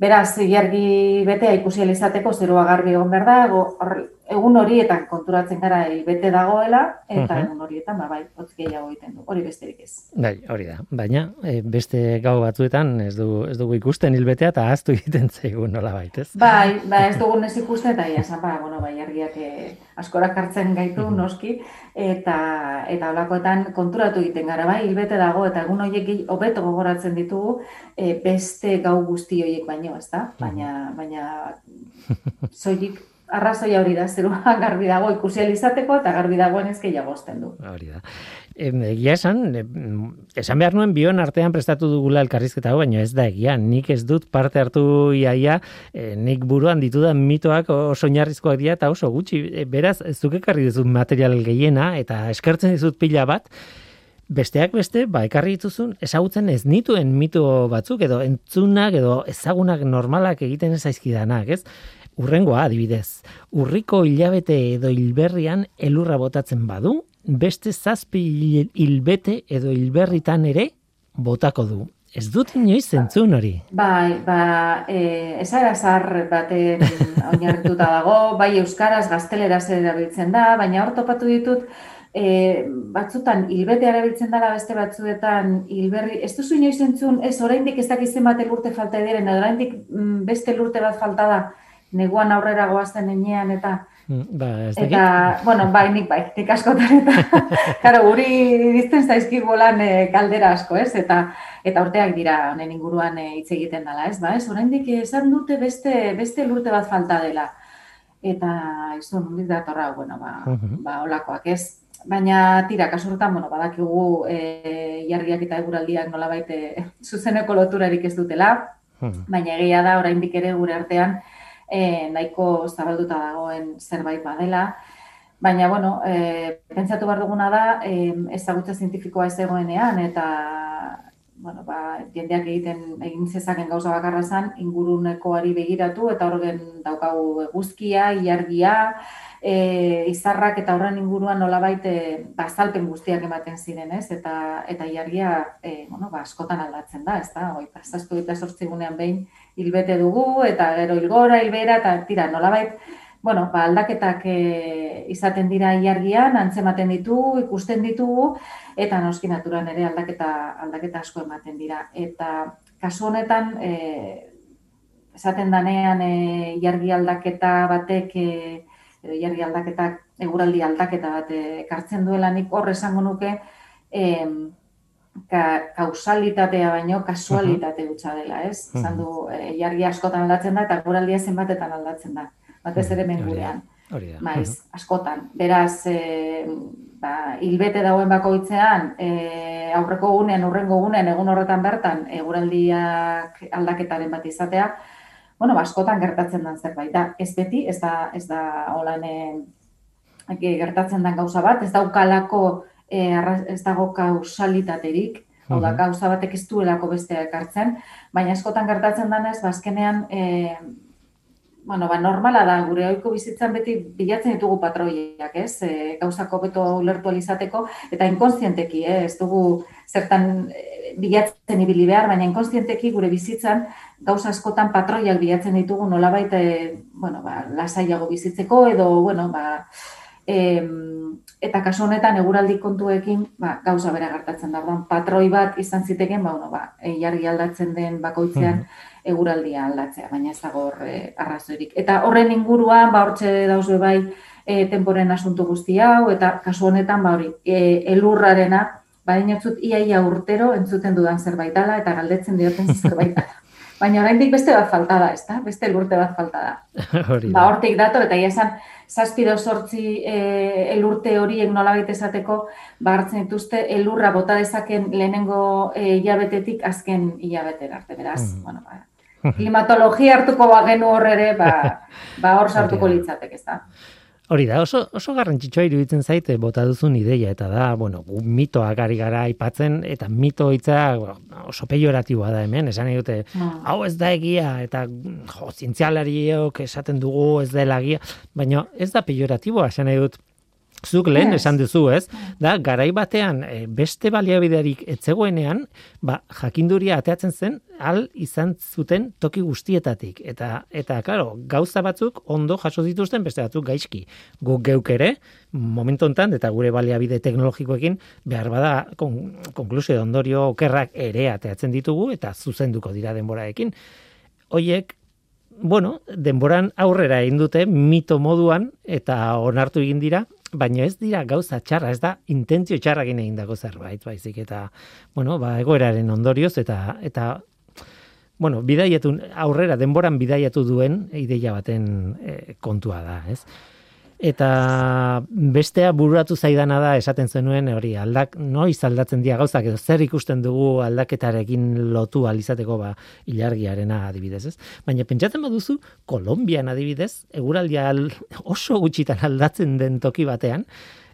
Beraz, ilargi betea ikusi izateko zerua garbi egon behar da, egun horietan konturatzen gara bete dagoela, eta egun horietan, ba, bai, hotz gehiago egiten du, hori besterik ez. Bai, hori da, baina e, beste gau batzuetan ez dugu, ez dugu ikusten hilbetea eta aztu egiten zaigu nola baitez. Bai, ba, ez dugu ez ikusten, eta ia, ba, bueno, bai, argiak eh, askorak hartzen gaitu, noski, eta eta holakoetan konturatu egiten gara, bai, hilbete dago, eta egun horiek hobeto gogoratzen ditugu, e, beste gau guzti horiek baino, ez da? Baina, baina, zoik arrazoia hori da, zerua <laughs> garbi dago ikusi izateko eta garbi dagoen ez gehiago du. Hori da. egia esan, esan behar nuen bion artean prestatu dugula elkarrizketa hau, baina ez da egia, nik ez dut parte hartu iaia, e, nik buruan ditudan mitoak oso narrizkoak dira eta oso gutxi, e, beraz, ez duk ekarri dizut material gehiena eta eskertzen dizut pila bat, Besteak beste, ba, ekarri dituzun, ezagutzen ez nituen mito batzuk, edo entzunak, edo ezagunak normalak egiten ez aizkidanak, ez? Urrengoa adibidez, urriko hilabete edo hilberrian elurra botatzen badu, beste zazpi hilbete edo hilberritan ere botako du. Ez dut inoiz zentzun hori. Bai, ba, e, ezara zar baten oinarrituta dago, bai euskaraz, gazteleraz erabiltzen da, baina hor topatu ditut, e, batzutan hilbete erabiltzen dela beste batzuetan hilberri, ez duzu inoiz zentzun, ez oraindik ez dakizen bat elurte falta ediren, oraindik mm, beste elurte bat falta da, neguan aurrera goazten enean eta mm, ba, ez eta, bueno, bai, nik bai, nik askotan eta, <laughs> karo, guri dizten zaizkik e, eh, kaldera asko, ez, eta eta urteak dira honen inguruan e, hitz egiten dela, ez, ba, ez, oraindik esan dute beste, beste lurte bat falta dela, eta, du, nondik datorra, bueno, ba, ba, olakoak, ez, baina tira, kasurtan, bueno, badakigu e, jarriak eta eguraldiak nola baite zuzeneko loturarik ez dutela, baina egia da, oraindik ere gure artean, e, nahiko zabalduta dagoen zerbait badela. Baina, bueno, e, pentsatu behar duguna da, e, ezagutza zientifikoa ez egoenean, eta bueno, ba, jendeak egiten egin zezaken gauza bakarra zen, ingurunekoari begiratu, eta horren daukagu eguzkia, iargia, e, izarrak eta horren inguruan nolabait e, bazalpen guztiak ematen ziren, ez? Eta eta iargia e, bueno, ba, askotan aldatzen da, ezta? Hoita 7 gunean behin hilbete dugu eta gero hilgora, hilbera eta tira nolabait Bueno, ba, aldaketak e, izaten dira iargian, antzematen ditugu, ikusten ditugu, eta noski naturan ere aldaketa, aldaketa asko ematen dira. Eta kasu honetan, e, esaten danean e, iargi aldaketa batek e, edo jarri aldaketak, eguraldi aldaketa bat eh, ekartzen duela nik hor esango nuke em, ka, kausalitatea baino kasualitate gutxa dela, ez? Esan du, e, askotan aldatzen da eta eguraldia zenbatetan aldatzen da. Batez ere mengurean. Maiz, askotan. Beraz, e, ba, hilbete dauen bakoitzean, e, aurreko gunean, urrengo gunean, egun horretan bertan, eguraldiak aldaketaren bat izatea, bueno, askotan gertatzen den zerbait da. Ez beti, ez da, ez da holan gertatzen den gauza bat, ez daukalako e, ez dago kausalitaterik, hau da, gauza batek ez duelako bestea ekartzen, baina askotan gertatzen denez, bazkenean, ba, e, bueno, ba, normala da, gure oiko bizitzan beti bilatzen ditugu patroiak, ez? E, gauzako beto ulertu alizateko, eta inkonstienteki, eh? ez dugu zertan bilatzen ibili behar, baina inkonstienteki gure bizitzan gauza askotan patroiak bilatzen ditugu nolabait e, bueno, ba, lasaiago bizitzeko edo bueno, ba, em, eta kasu honetan eguraldi kontuekin ba, gauza bera gertatzen da. Orduan patroi bat izan ziteken, ba bueno, ba jarri aldatzen den bakoitzean hmm. eguraldia aldatzea, baina ez dago hor e, arrazoirik. Eta horren inguruan ba hortze dauze bai e, temporen asuntu guzti hau, eta kasu honetan, ba hori, e, elurrarena, ba inotzut iaia urtero entzuten dudan zerbait dela, eta galdetzen dioten <laughs> zerbait dela. Baina oraindik beste bat falta da, ezta? Beste elurte bat falta da. Hori Ba, da. hortik dator, eta ia esan, zazpido sortzi e, elurte horiek nolabait esateko, ba, hartzen dituzte, elurra bota dezaken lehenengo e, hilabetetik azken hilabetera arte, beraz, Mhm. bueno, ba, klimatologia hartuko bagenu hor ere, ba, ba hor sartuko Hori da. litzatek, ezta? Hori da, oso, oso garrantzitsua iruditzen zaite bota duzun ideia, eta da, bueno, gu mitoak ari gara aipatzen, eta mito hitza bueno, oso pejoratiboa da hemen, esan nahi dute, Mm. hau ez da egia, eta jo, zientzialariok esaten dugu ez dela egia, baina ez da pejoratiboa, esan nahi dut, zuk lehen Ez. esan duzu, ez? Da, garai batean, eh, beste baliabiderik etzegoenean, ba, jakinduria ateatzen zen, al izan zuten toki guztietatik. Eta, eta claro, gauza batzuk ondo jaso dituzten, beste batzuk gaizki. Guk geuk ere, momentu hontan eta gure baliabide teknologikoekin, behar bada, kon, konklusio ondorio okerrak ere ateatzen ditugu, eta zuzenduko dira denboraekin. Hoiek, bueno, denboran aurrera egin dute mito moduan eta onartu egin dira, baina ez dira gauza txarra, ez da intentzio txarrakin egindako zerbait, baizik eta bueno, ba egoeraren ondorioz eta eta bueno, bidaiatu aurrera denboran bidaiatu duen ideia baten eh, kontua da, ez? Eta bestea bururatu zaidana da esaten zenuen hori aldak noiz aldatzen dira gauzak edo zer ikusten dugu aldaketarekin lotu alizateko ba ilargiarena adibidez, ez? Baina pentsatzen baduzu Kolonbian adibidez, eguraldia al- oso gutxitan aldatzen den toki batean,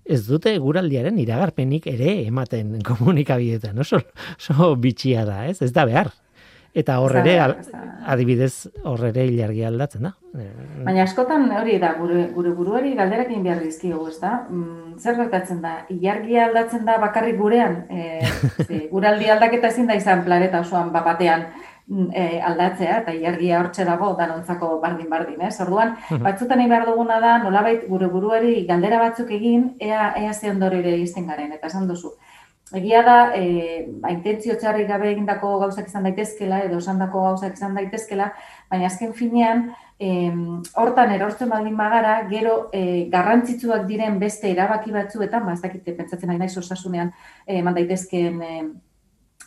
ez dute eguraldiaren iragarpenik ere ematen komunikabideetan. Oso, oso bitxia da, ez? Ez da behar. Eta hor ere, adibidez, hor ere ilargia aldatzen da. Eh, Baina askotan hori da, gure, gure buruari galderak egin behar dizkigu, ez da? Mm, zer gertatzen da? Ilargia aldatzen da bakarrik gurean? E, <laughs> ze, guraldi aldaketa ezin da izan planeta osoan bapatean e, aldatzea, eta ilargia hortxe dago danontzako bardin-bardin, ez? Orduan, batzutan egin behar duguna da, nolabait gure buruari galdera batzuk egin, ea, ea ze ondorire izten garen, eta esan duzu. Egia da, e, ba, intentzio txarrik gabe egindako gauzak izan daitezkela, edo esandako gauzak izan daitezkela, baina azken finean, em, hortan erortzen baldin bagara, gero e, garrantzitsuak diren beste erabaki batzuetan, ba, ez dakite pentsatzen ari naiz osasunean eh, eman daitezkeen e,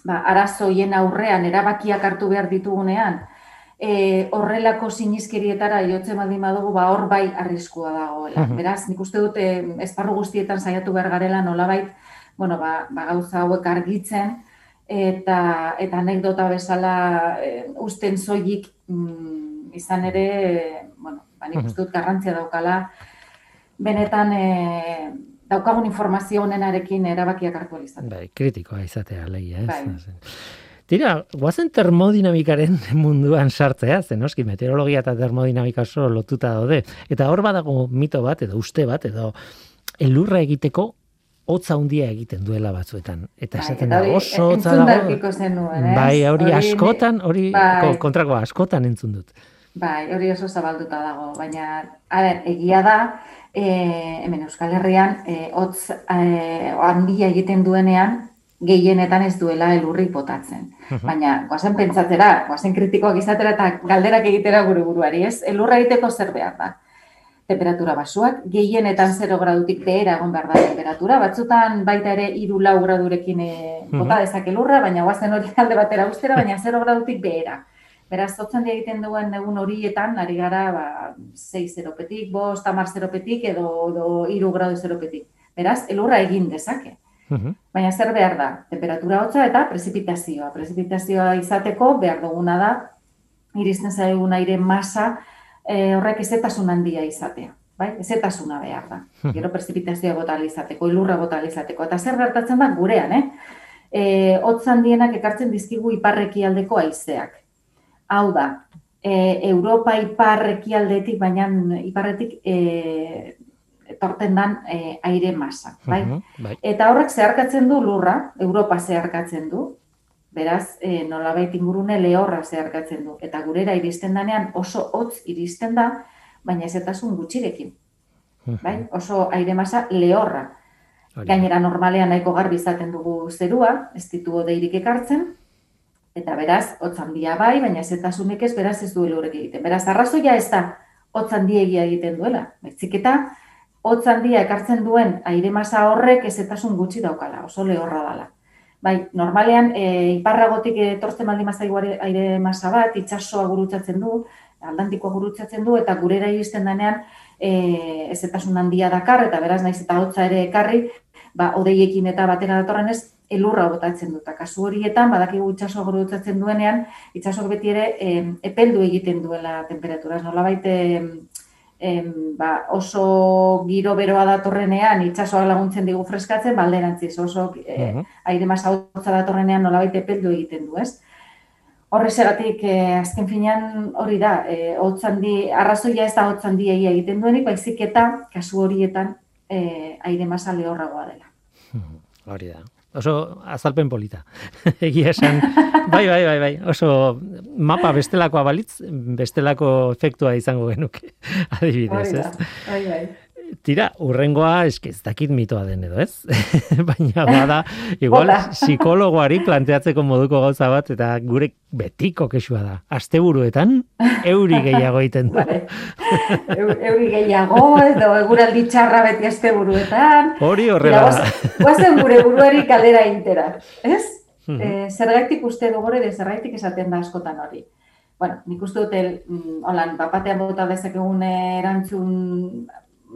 ba, arazoien aurrean erabakiak hartu behar ditugunean, e, horrelako sinizkerietara jotzen baldin badugu, ba, hor bai arriskua dagoela. Beraz, nik uste dut e, esparru guztietan saiatu behar garela nolabait, bueno, ba, ba, gauza hauek argitzen, eta, eta anekdota bezala e, usten soilik mm, izan ere, e, bueno, ba, nik uste dut garrantzia daukala, benetan e, daukagun informazio honenarekin erabakiak hartu alizatzen. Bai, kritikoa izatea leia, ez? Bai. Tira, guazen termodinamikaren <laughs> munduan sartzea, zen noski meteorologia eta termodinamika oso lotuta daude. Eta hor badago mito bat, edo uste bat, edo elurra egiteko hotza handia egiten duela batzuetan. Eta Bai, esaten da oso hotza dago. zenuen, ez? Bai, hori askotan, hori Bai. ko- kontrakoa askotan entzun dut. Bai, hori oso zabalduta dago, baina, a ber, egia da, e, hemen Euskal Herrian, e, hotz e, handia egiten duenean, gehienetan ez duela elurrik botatzen. Baina, goazen pentsatzera, goazen kritikoak izatera eta galderak egitera gure buruari, ez? Elurra egiteko zer behar da? Temperatura basuak, gehienetan 0 gradutik behera egon behar da temperatura, batzutan baita ere iru lau gradurekin e, bota dezake elurra, baina goazen hori <laughs> alde batera ustera, baina 0 gradutik behera. Beraz, zotzen egiten duen egun horietan, ari gara, ba, 6 zeropetik, 5, tamar zeropetik, edo, edo iru gradu zeropetik. Beraz, elurra egin dezake. Baina zer behar da? Temperatura hotza eta prezipitazioa. Prezipitazioa izateko behar duguna da, iristen zaigun aire masa e, horrek ezetasun handia izatea. Bai? Ezetasuna behar da. Gero prezipitazioa bota ahal izateko, elurra bota ahal izateko. Eta zer gertatzen da gurean, eh? E, hotz handienak ekartzen dizkigu iparreki aldeko haizeak. Hau da, e, Europa iparreki aldetik, baina iparretik e, etorten dan e, aire masa. Bai? Mhm, bai. Eta horrek zeharkatzen du lurra, Europa zeharkatzen du, beraz, e, nolabait ingurune lehorra zeharkatzen du. Eta gurera iristen danean oso hotz iristen da, baina ezetasun gutxirekin. Bai? Oso aire masa lehorra. Gainera normalean nahiko garbi izaten dugu zerua, ez ditu deirik ekartzen, eta beraz, hotz handia bai, baina ezetasunik ez, beraz ez du elurrek egiten. Beraz, arrazoia ez da hotz handiegia egiten duela. Baizik eta hotz handia ekartzen duen aire masa horrek ezetasun gutxi daukala, oso lehorra dala. Bai, normalean, e, iparragotik etortzen baldin mazaigu aire masa bat, itxasoa gurutzatzen du, aldantikoa gurutzatzen du, eta gurera iristen denean e, ezetasun handia dakar, eta beraz naiz eta hotza ere ekarri, ba, odeiekin eta batera datorren ez, elurra botatzen dut. Kasu horietan, badakigu itxasoa gurutzatzen duenean, itxasoak beti ere e, epeldu egiten duela temperaturaz. Nola baite, em, ba, oso giro beroa datorrenean itsasoak laguntzen digu freskatzen, balderantziz oso e, aire masa hotza datorrenean nolabait epeldu egiten du, ez? Horrexegatik e, azken finean hori da, e, hotzandi arrazoia ez da hotzandi egiten duenik, baizik eta kasu horietan e, aire masa lehorragoa dela. Hori da oso azalpen polita. <laughs> Egia esan, bai, bai, bai, bai, oso mapa bestelakoa balitz, bestelako efektua izango genuke, <laughs> adibidez, ez? Bai, bai tira, urrengoa eske ez dakit mitoa den edo, ez? <laughs> Baina bada, igual <laughs> psikologoari planteatzeko moduko gauza bat eta gure betiko kexua da. Asteburuetan euri gehiago egiten du. Euri gehiago edo eguraldi txarra beti asteburuetan. Hori horrela. Guazen <laughs> gure buruari kalera intera, ez? Hmm. Eh, zergaitik uste dugore de zergaitik esaten da askotan hori. Bueno, nik uste dute, mm, holan, bapatean bota dezakegun erantzun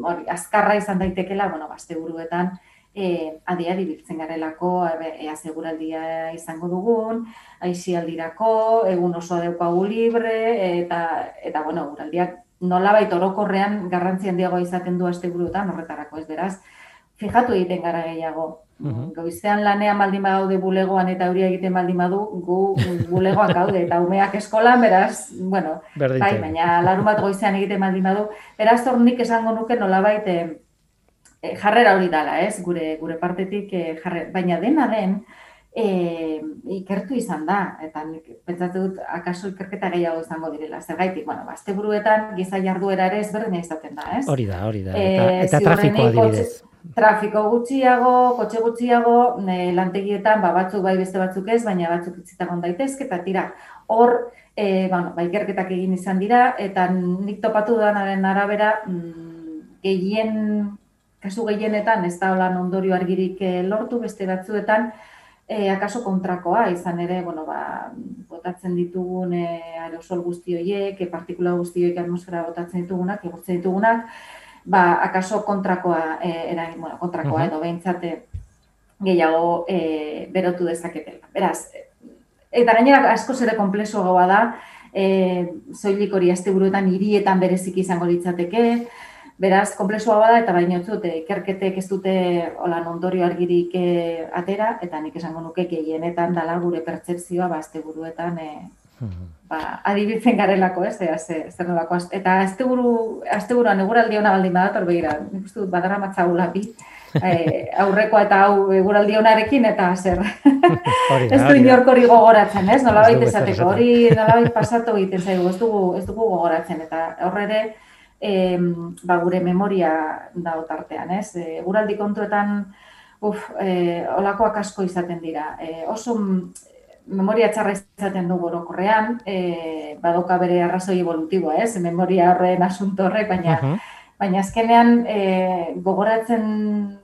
hori, azkarra izan daitekela, bueno, baste buruetan, e, adia dibiltzen garelako, ea seguraldia izango dugun, aixialdirako, egun oso daukagu libre, eta, eta bueno, guraldiak nola baita orokorrean garrantzian diago izaten du aste buruetan, horretarako ez beraz, fijatu egiten gara gehiago, -hmm. Goizean lanean baldin badaude bulegoan eta euria egiten baldin badu, gu bulegoak gaude eta umeak eskolan, beraz, bueno, bai, baina larun bat goizean egiten baldin badu, beraz hor nik esango nuke nolabait e, jarrera hori dala, ez? Gure gure partetik e, jarre, baina dena den e, ikertu izan da, eta nik pentsatu dut akaso ikerketa gehiago izango direla. Zergaitik, bueno, azte buruetan giza jarduera ere ezberdina izaten da, ez? Hori da, hori da. Eta, eta trafikoa adibidez trafiko gutxiago, kotxe gutxiago, e, lantegietan, ba, batzuk bai beste batzuk ez, baina batzuk itzitagon daitezke, eta tira, hor, e, bueno, ba, ikerketak egin izan dira, eta nik topatu danaren arabera, mm, gehien, kasu gehienetan, ez da holan ondorio argirik e, lortu, beste batzuetan, e, akaso kontrakoa, izan ere, bueno, ba, botatzen ditugun e, aerosol guzti horiek, e, partikula guzti horiek atmosfera botatzen ditugunak, egurtzen ditugunak, ba, akaso kontrakoa, e, eragin, bueno, kontrakoa edo behintzate gehiago e, berotu dezaketela. Beraz, eta gainera asko zere komplexo gaua da, e, zoilik hori azte buruetan hirietan berezik izango litzateke, beraz, komplexoa bada eta baina dute ikerketek ez dute holan ondorio argirik e, atera, eta nik esango nuke gehienetan dala gure pertsepzioa ba, azte buruetan e, ba, adibitzen garelako, ez, ez, ez, zer nolako, eta asteburu, asteburuan eguraldi hona baldin badator begira, nik uste dut badara matzagula bi, <laughs> eh, aurrekoa eta hau eguraldi honarekin, eta zer, <laughs> ez du inork hori gogoratzen, ez, nola baita esateko, hori nola baita <laughs> pasatu egiten zaigu, ez dugu, ez dugu gogoratzen, eta horre ere, eh, ba, gure memoria da otartean, ez, eguraldi kontuetan, uf, eh, olakoak asko izaten dira, eh, oso, memoria txarra izaten du gorokorrean, e, badoka bere arrazoi evolutiboa, ez? Memoria horren asunto horrek, baina baina azkenean e, gogoratzen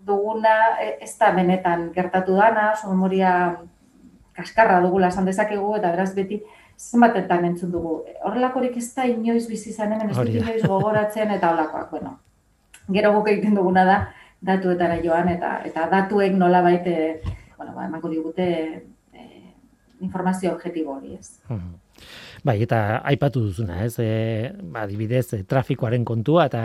duguna e, ez da benetan gertatu dana, oso memoria kaskarra dugula esan dezakegu eta beraz beti zenbatetan entzun dugu. Horrelakorik ez da inoiz bizi izan hemen, ez dut inoiz gogoratzen eta holakoak, bueno. Gero guk egiten duguna da datuetara joan eta eta datuek nola baite, bueno, ba, emango digute informazio objektibo hori ez. Bai, eta aipatu duzuna, ez? E, ba, adibidez, trafikoaren kontua eta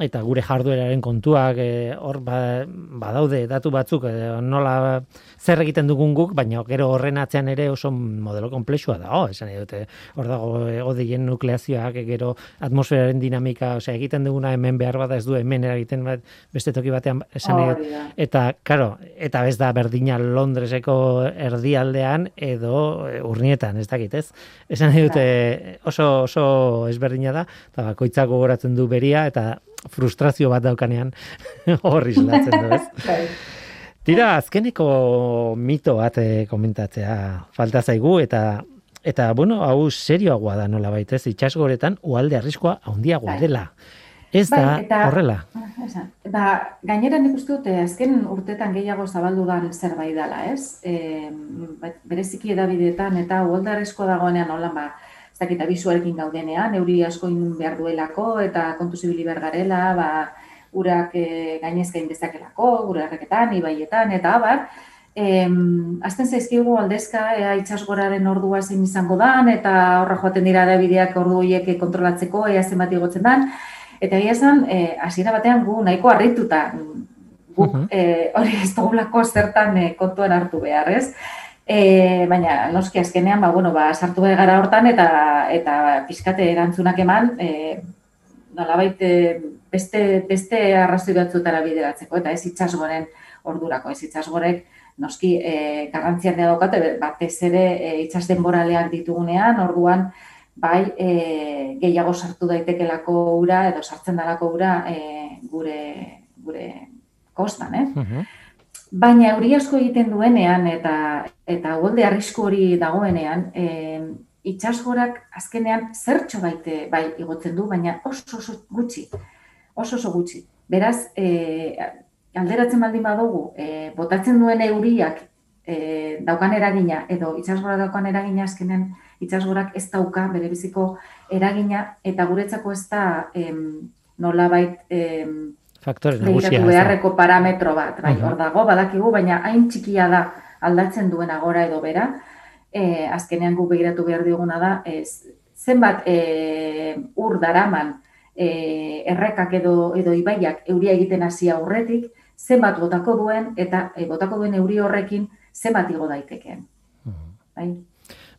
eta gure jardueraren kontuak e, hor ba, badaude datu batzuk e, nola zer egiten dugun guk, baina gero horren atzean ere oso modelo komplexua da, oh, esan dute, hor dago e, odeien nukleazioak, e, gero atmosferaren dinamika, osea, egiten duguna hemen behar bada ez du hemen eragiten bat beste toki batean esan oh, eta, karo, eta bez da berdina Londreseko erdialdean edo e, urnietan, ez dakit, ez? Esan dute oso, oso ezberdina da, eta bakoitzak gogoratzen du beria, eta frustrazio bat daukanean <laughs> horri zelatzen du, ez? <laughs> Bai. Tira, azkeneko mito bat eh, komentatzea falta zaigu, eta eta bueno, hau serioagoa da nola baita, ez? Itxasgoretan, ualde arriskoa handiagoa bai. dela. Ez da, bai, horrela. Esan. Ba, gainera nik uste dute, azken urtetan gehiago zabaldu dan zerbait dela, ez? E, bereziki edabidetan eta uoldarezko dagoenean holan, ba, ez dakit abizuarekin gaudenean, euri asko inun behar duelako eta kontu zibili bergarela, ba, urak e, gainezkain dezakelako, gure erreketan, ibaietan, eta abar, Em, azten zaizkigu aldezka ea itxasgoraren ordua zein izango dan, eta horra joaten dira bideak ordu horiek kontrolatzeko, ea zenbat igotzen dan. Eta egia esan, e, hasiera batean gu nahiko harrituta, guk e, hori ez dugulako zertan e, kontuan hartu behar, ez? E, baina, noski azkenean, ba, bueno, ba, sartu behar gara hortan eta eta pizkate erantzunak eman, e, nolabait beste, beste arrazoi batzutara bideratzeko, eta ez itxasgoren ordurako, ez itxasgorek, noski e, garrantzian da daukate, batez ere e, itxas denboraleak ditugunean, orduan bai e, gehiago sartu daitekelako ura edo sartzen dalako ura e, gure gure kostan, eh? Baina euri asko egiten duenean eta eta golde arrisku hori dagoenean, e, itsasgorak azkenean zertxo baite bai igotzen du, baina oso oso gutxi. Oso oso gutxi. Beraz, eh alderatzen baldin badugu, e, botatzen duen euriak e, daukan eragina, edo itxasgora daukan eragina azkenean itxasgorak ez dauka bere biziko eragina, eta guretzako ez da em, nola bait em, Faktore nagusia. beharreko parametro bat, bai, hor dago, badakigu, baina hain txikia da aldatzen duen agora edo bera, e, azkenean gu begiratu behar diguna da, ez, zenbat e, ur daraman e, errekak edo, edo ibaiak euria egiten hasi aurretik, zenbat botako duen eta e, botako duen euri horrekin zenbat igo daitekeen. Mm-hmm. Bai.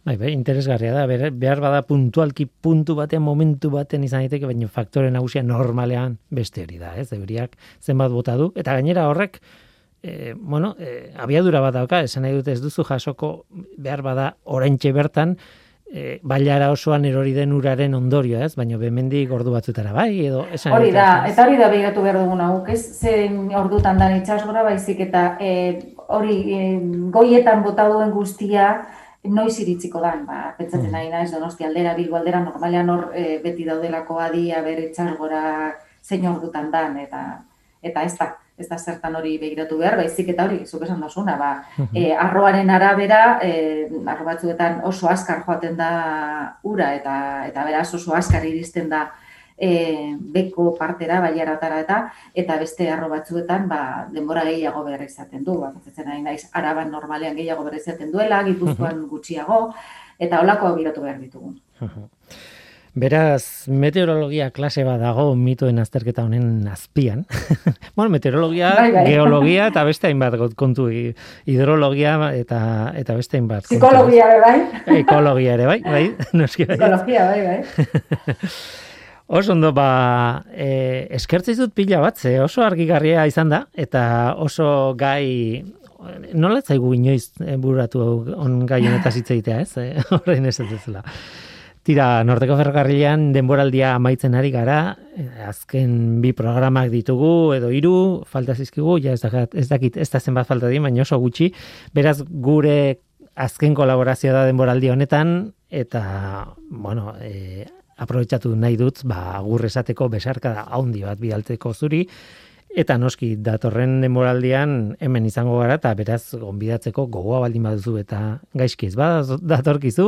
Bai, bai, interesgarria da, behar bada puntualki puntu batean, momentu baten izan daiteke, baina faktore nagusia normalean beste hori da, ez, euriak zenbat bota du, eta gainera horrek, e, bueno, e, abiadura bat dauka, esan nahi dut ez duzu jasoko behar bada oraintxe bertan, e, bailara osoan erori den uraren ondorio, ez? Baina bemendik ordu batzutara bai edo esan Hori da, eta hori da begiratu behar dugun hau, ez? Zen ordutan dan itxasgora baizik eta e, hori e, goietan bota duen guztia noiz iritziko dan, ba, pentsatzen mm. nahi naiz, donosti aldera, bilbo aldera, normalean hor e, beti daudelako adia bere itxasgora zein ordutan dan, eta eta ez da, ez da zertan hori begiratu behar, baizik eta hori, zuk esan dozuna, ba, e, arroaren arabera, e, arro batzuetan oso askar joaten da ura, eta eta beraz oso askar iristen da e, beko partera, baiaratara eta, eta beste arro batzuetan, ba, denbora gehiago behar izaten du, ba, nahi naiz, araban normalean gehiago behar izaten duela, gipuzkoan gutxiago, eta holako begiratu behar ditugun. <laughs> Beraz, meteorologia klase bat dago mitoen azterketa honen azpian. <laughs> bueno, meteorologia, bai, bai. geologia eta beste hainbat kontu hidrologia eta eta beste hainbat. Psikologia ere bai. Ekologia ere bai, bai. <laughs> Noski bai. Psikologia bai, bai. Oso ondo ba, eh, eskertzi dut pila bat, ze oso argigarria izan da eta oso gai nola zaigu inoiz eh, buratu on gai honetaz hitz egitea, ez? Eh, <laughs> horrein ez dezela. Tira, Norteko Ferrokarrilean denboraldia amaitzen ari gara, eh, azken bi programak ditugu edo hiru falta zizkigu, ja ez dakit, ez dakit ez da zenbat falta di, baina oso gutxi. Beraz, gure azken kolaborazioa da denboraldi honetan, eta, bueno, e, aprobetsatu nahi dut, ba, gurre esateko besarka da haundi bat bidaltzeko zuri, Eta noski, datorren demoraldian hemen izango gara, eta beraz, gonbidatzeko gogoa baldin baduzu eta gaizkiz, ba, datorkizu,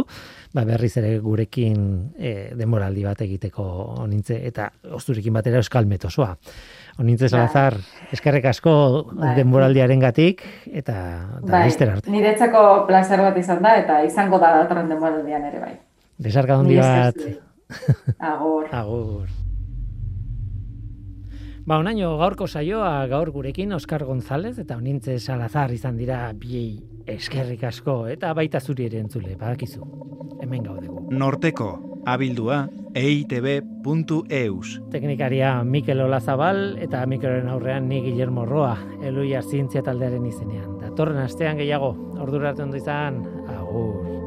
ba, berriz ere gurekin e, demoraldi bat egiteko onintze, eta osturekin batera euskal metosoa. Onintze bai. salazar, eskerrek asko bai. denboraldiaren gatik, eta da, bai. arte. Niretzako placer bat izan da, eta izango da datorren demoraldian ere bai. Besarka hondi bat. Agur. Agur. Ba, onaino gaurko saioa gaur gurekin Oskar González eta onintze Salazar izan dira biei eskerrik asko eta baita zuri ere entzule, badakizu. Hemen gaudegu. Norteko, abildua, eitb.eus. Teknikaria Mikel Olazabal eta Mikeloren aurrean ni Guillermo Roa, eluia zientzia taldearen izenean. Datorren astean gehiago, ordurarte ondo izan, agur.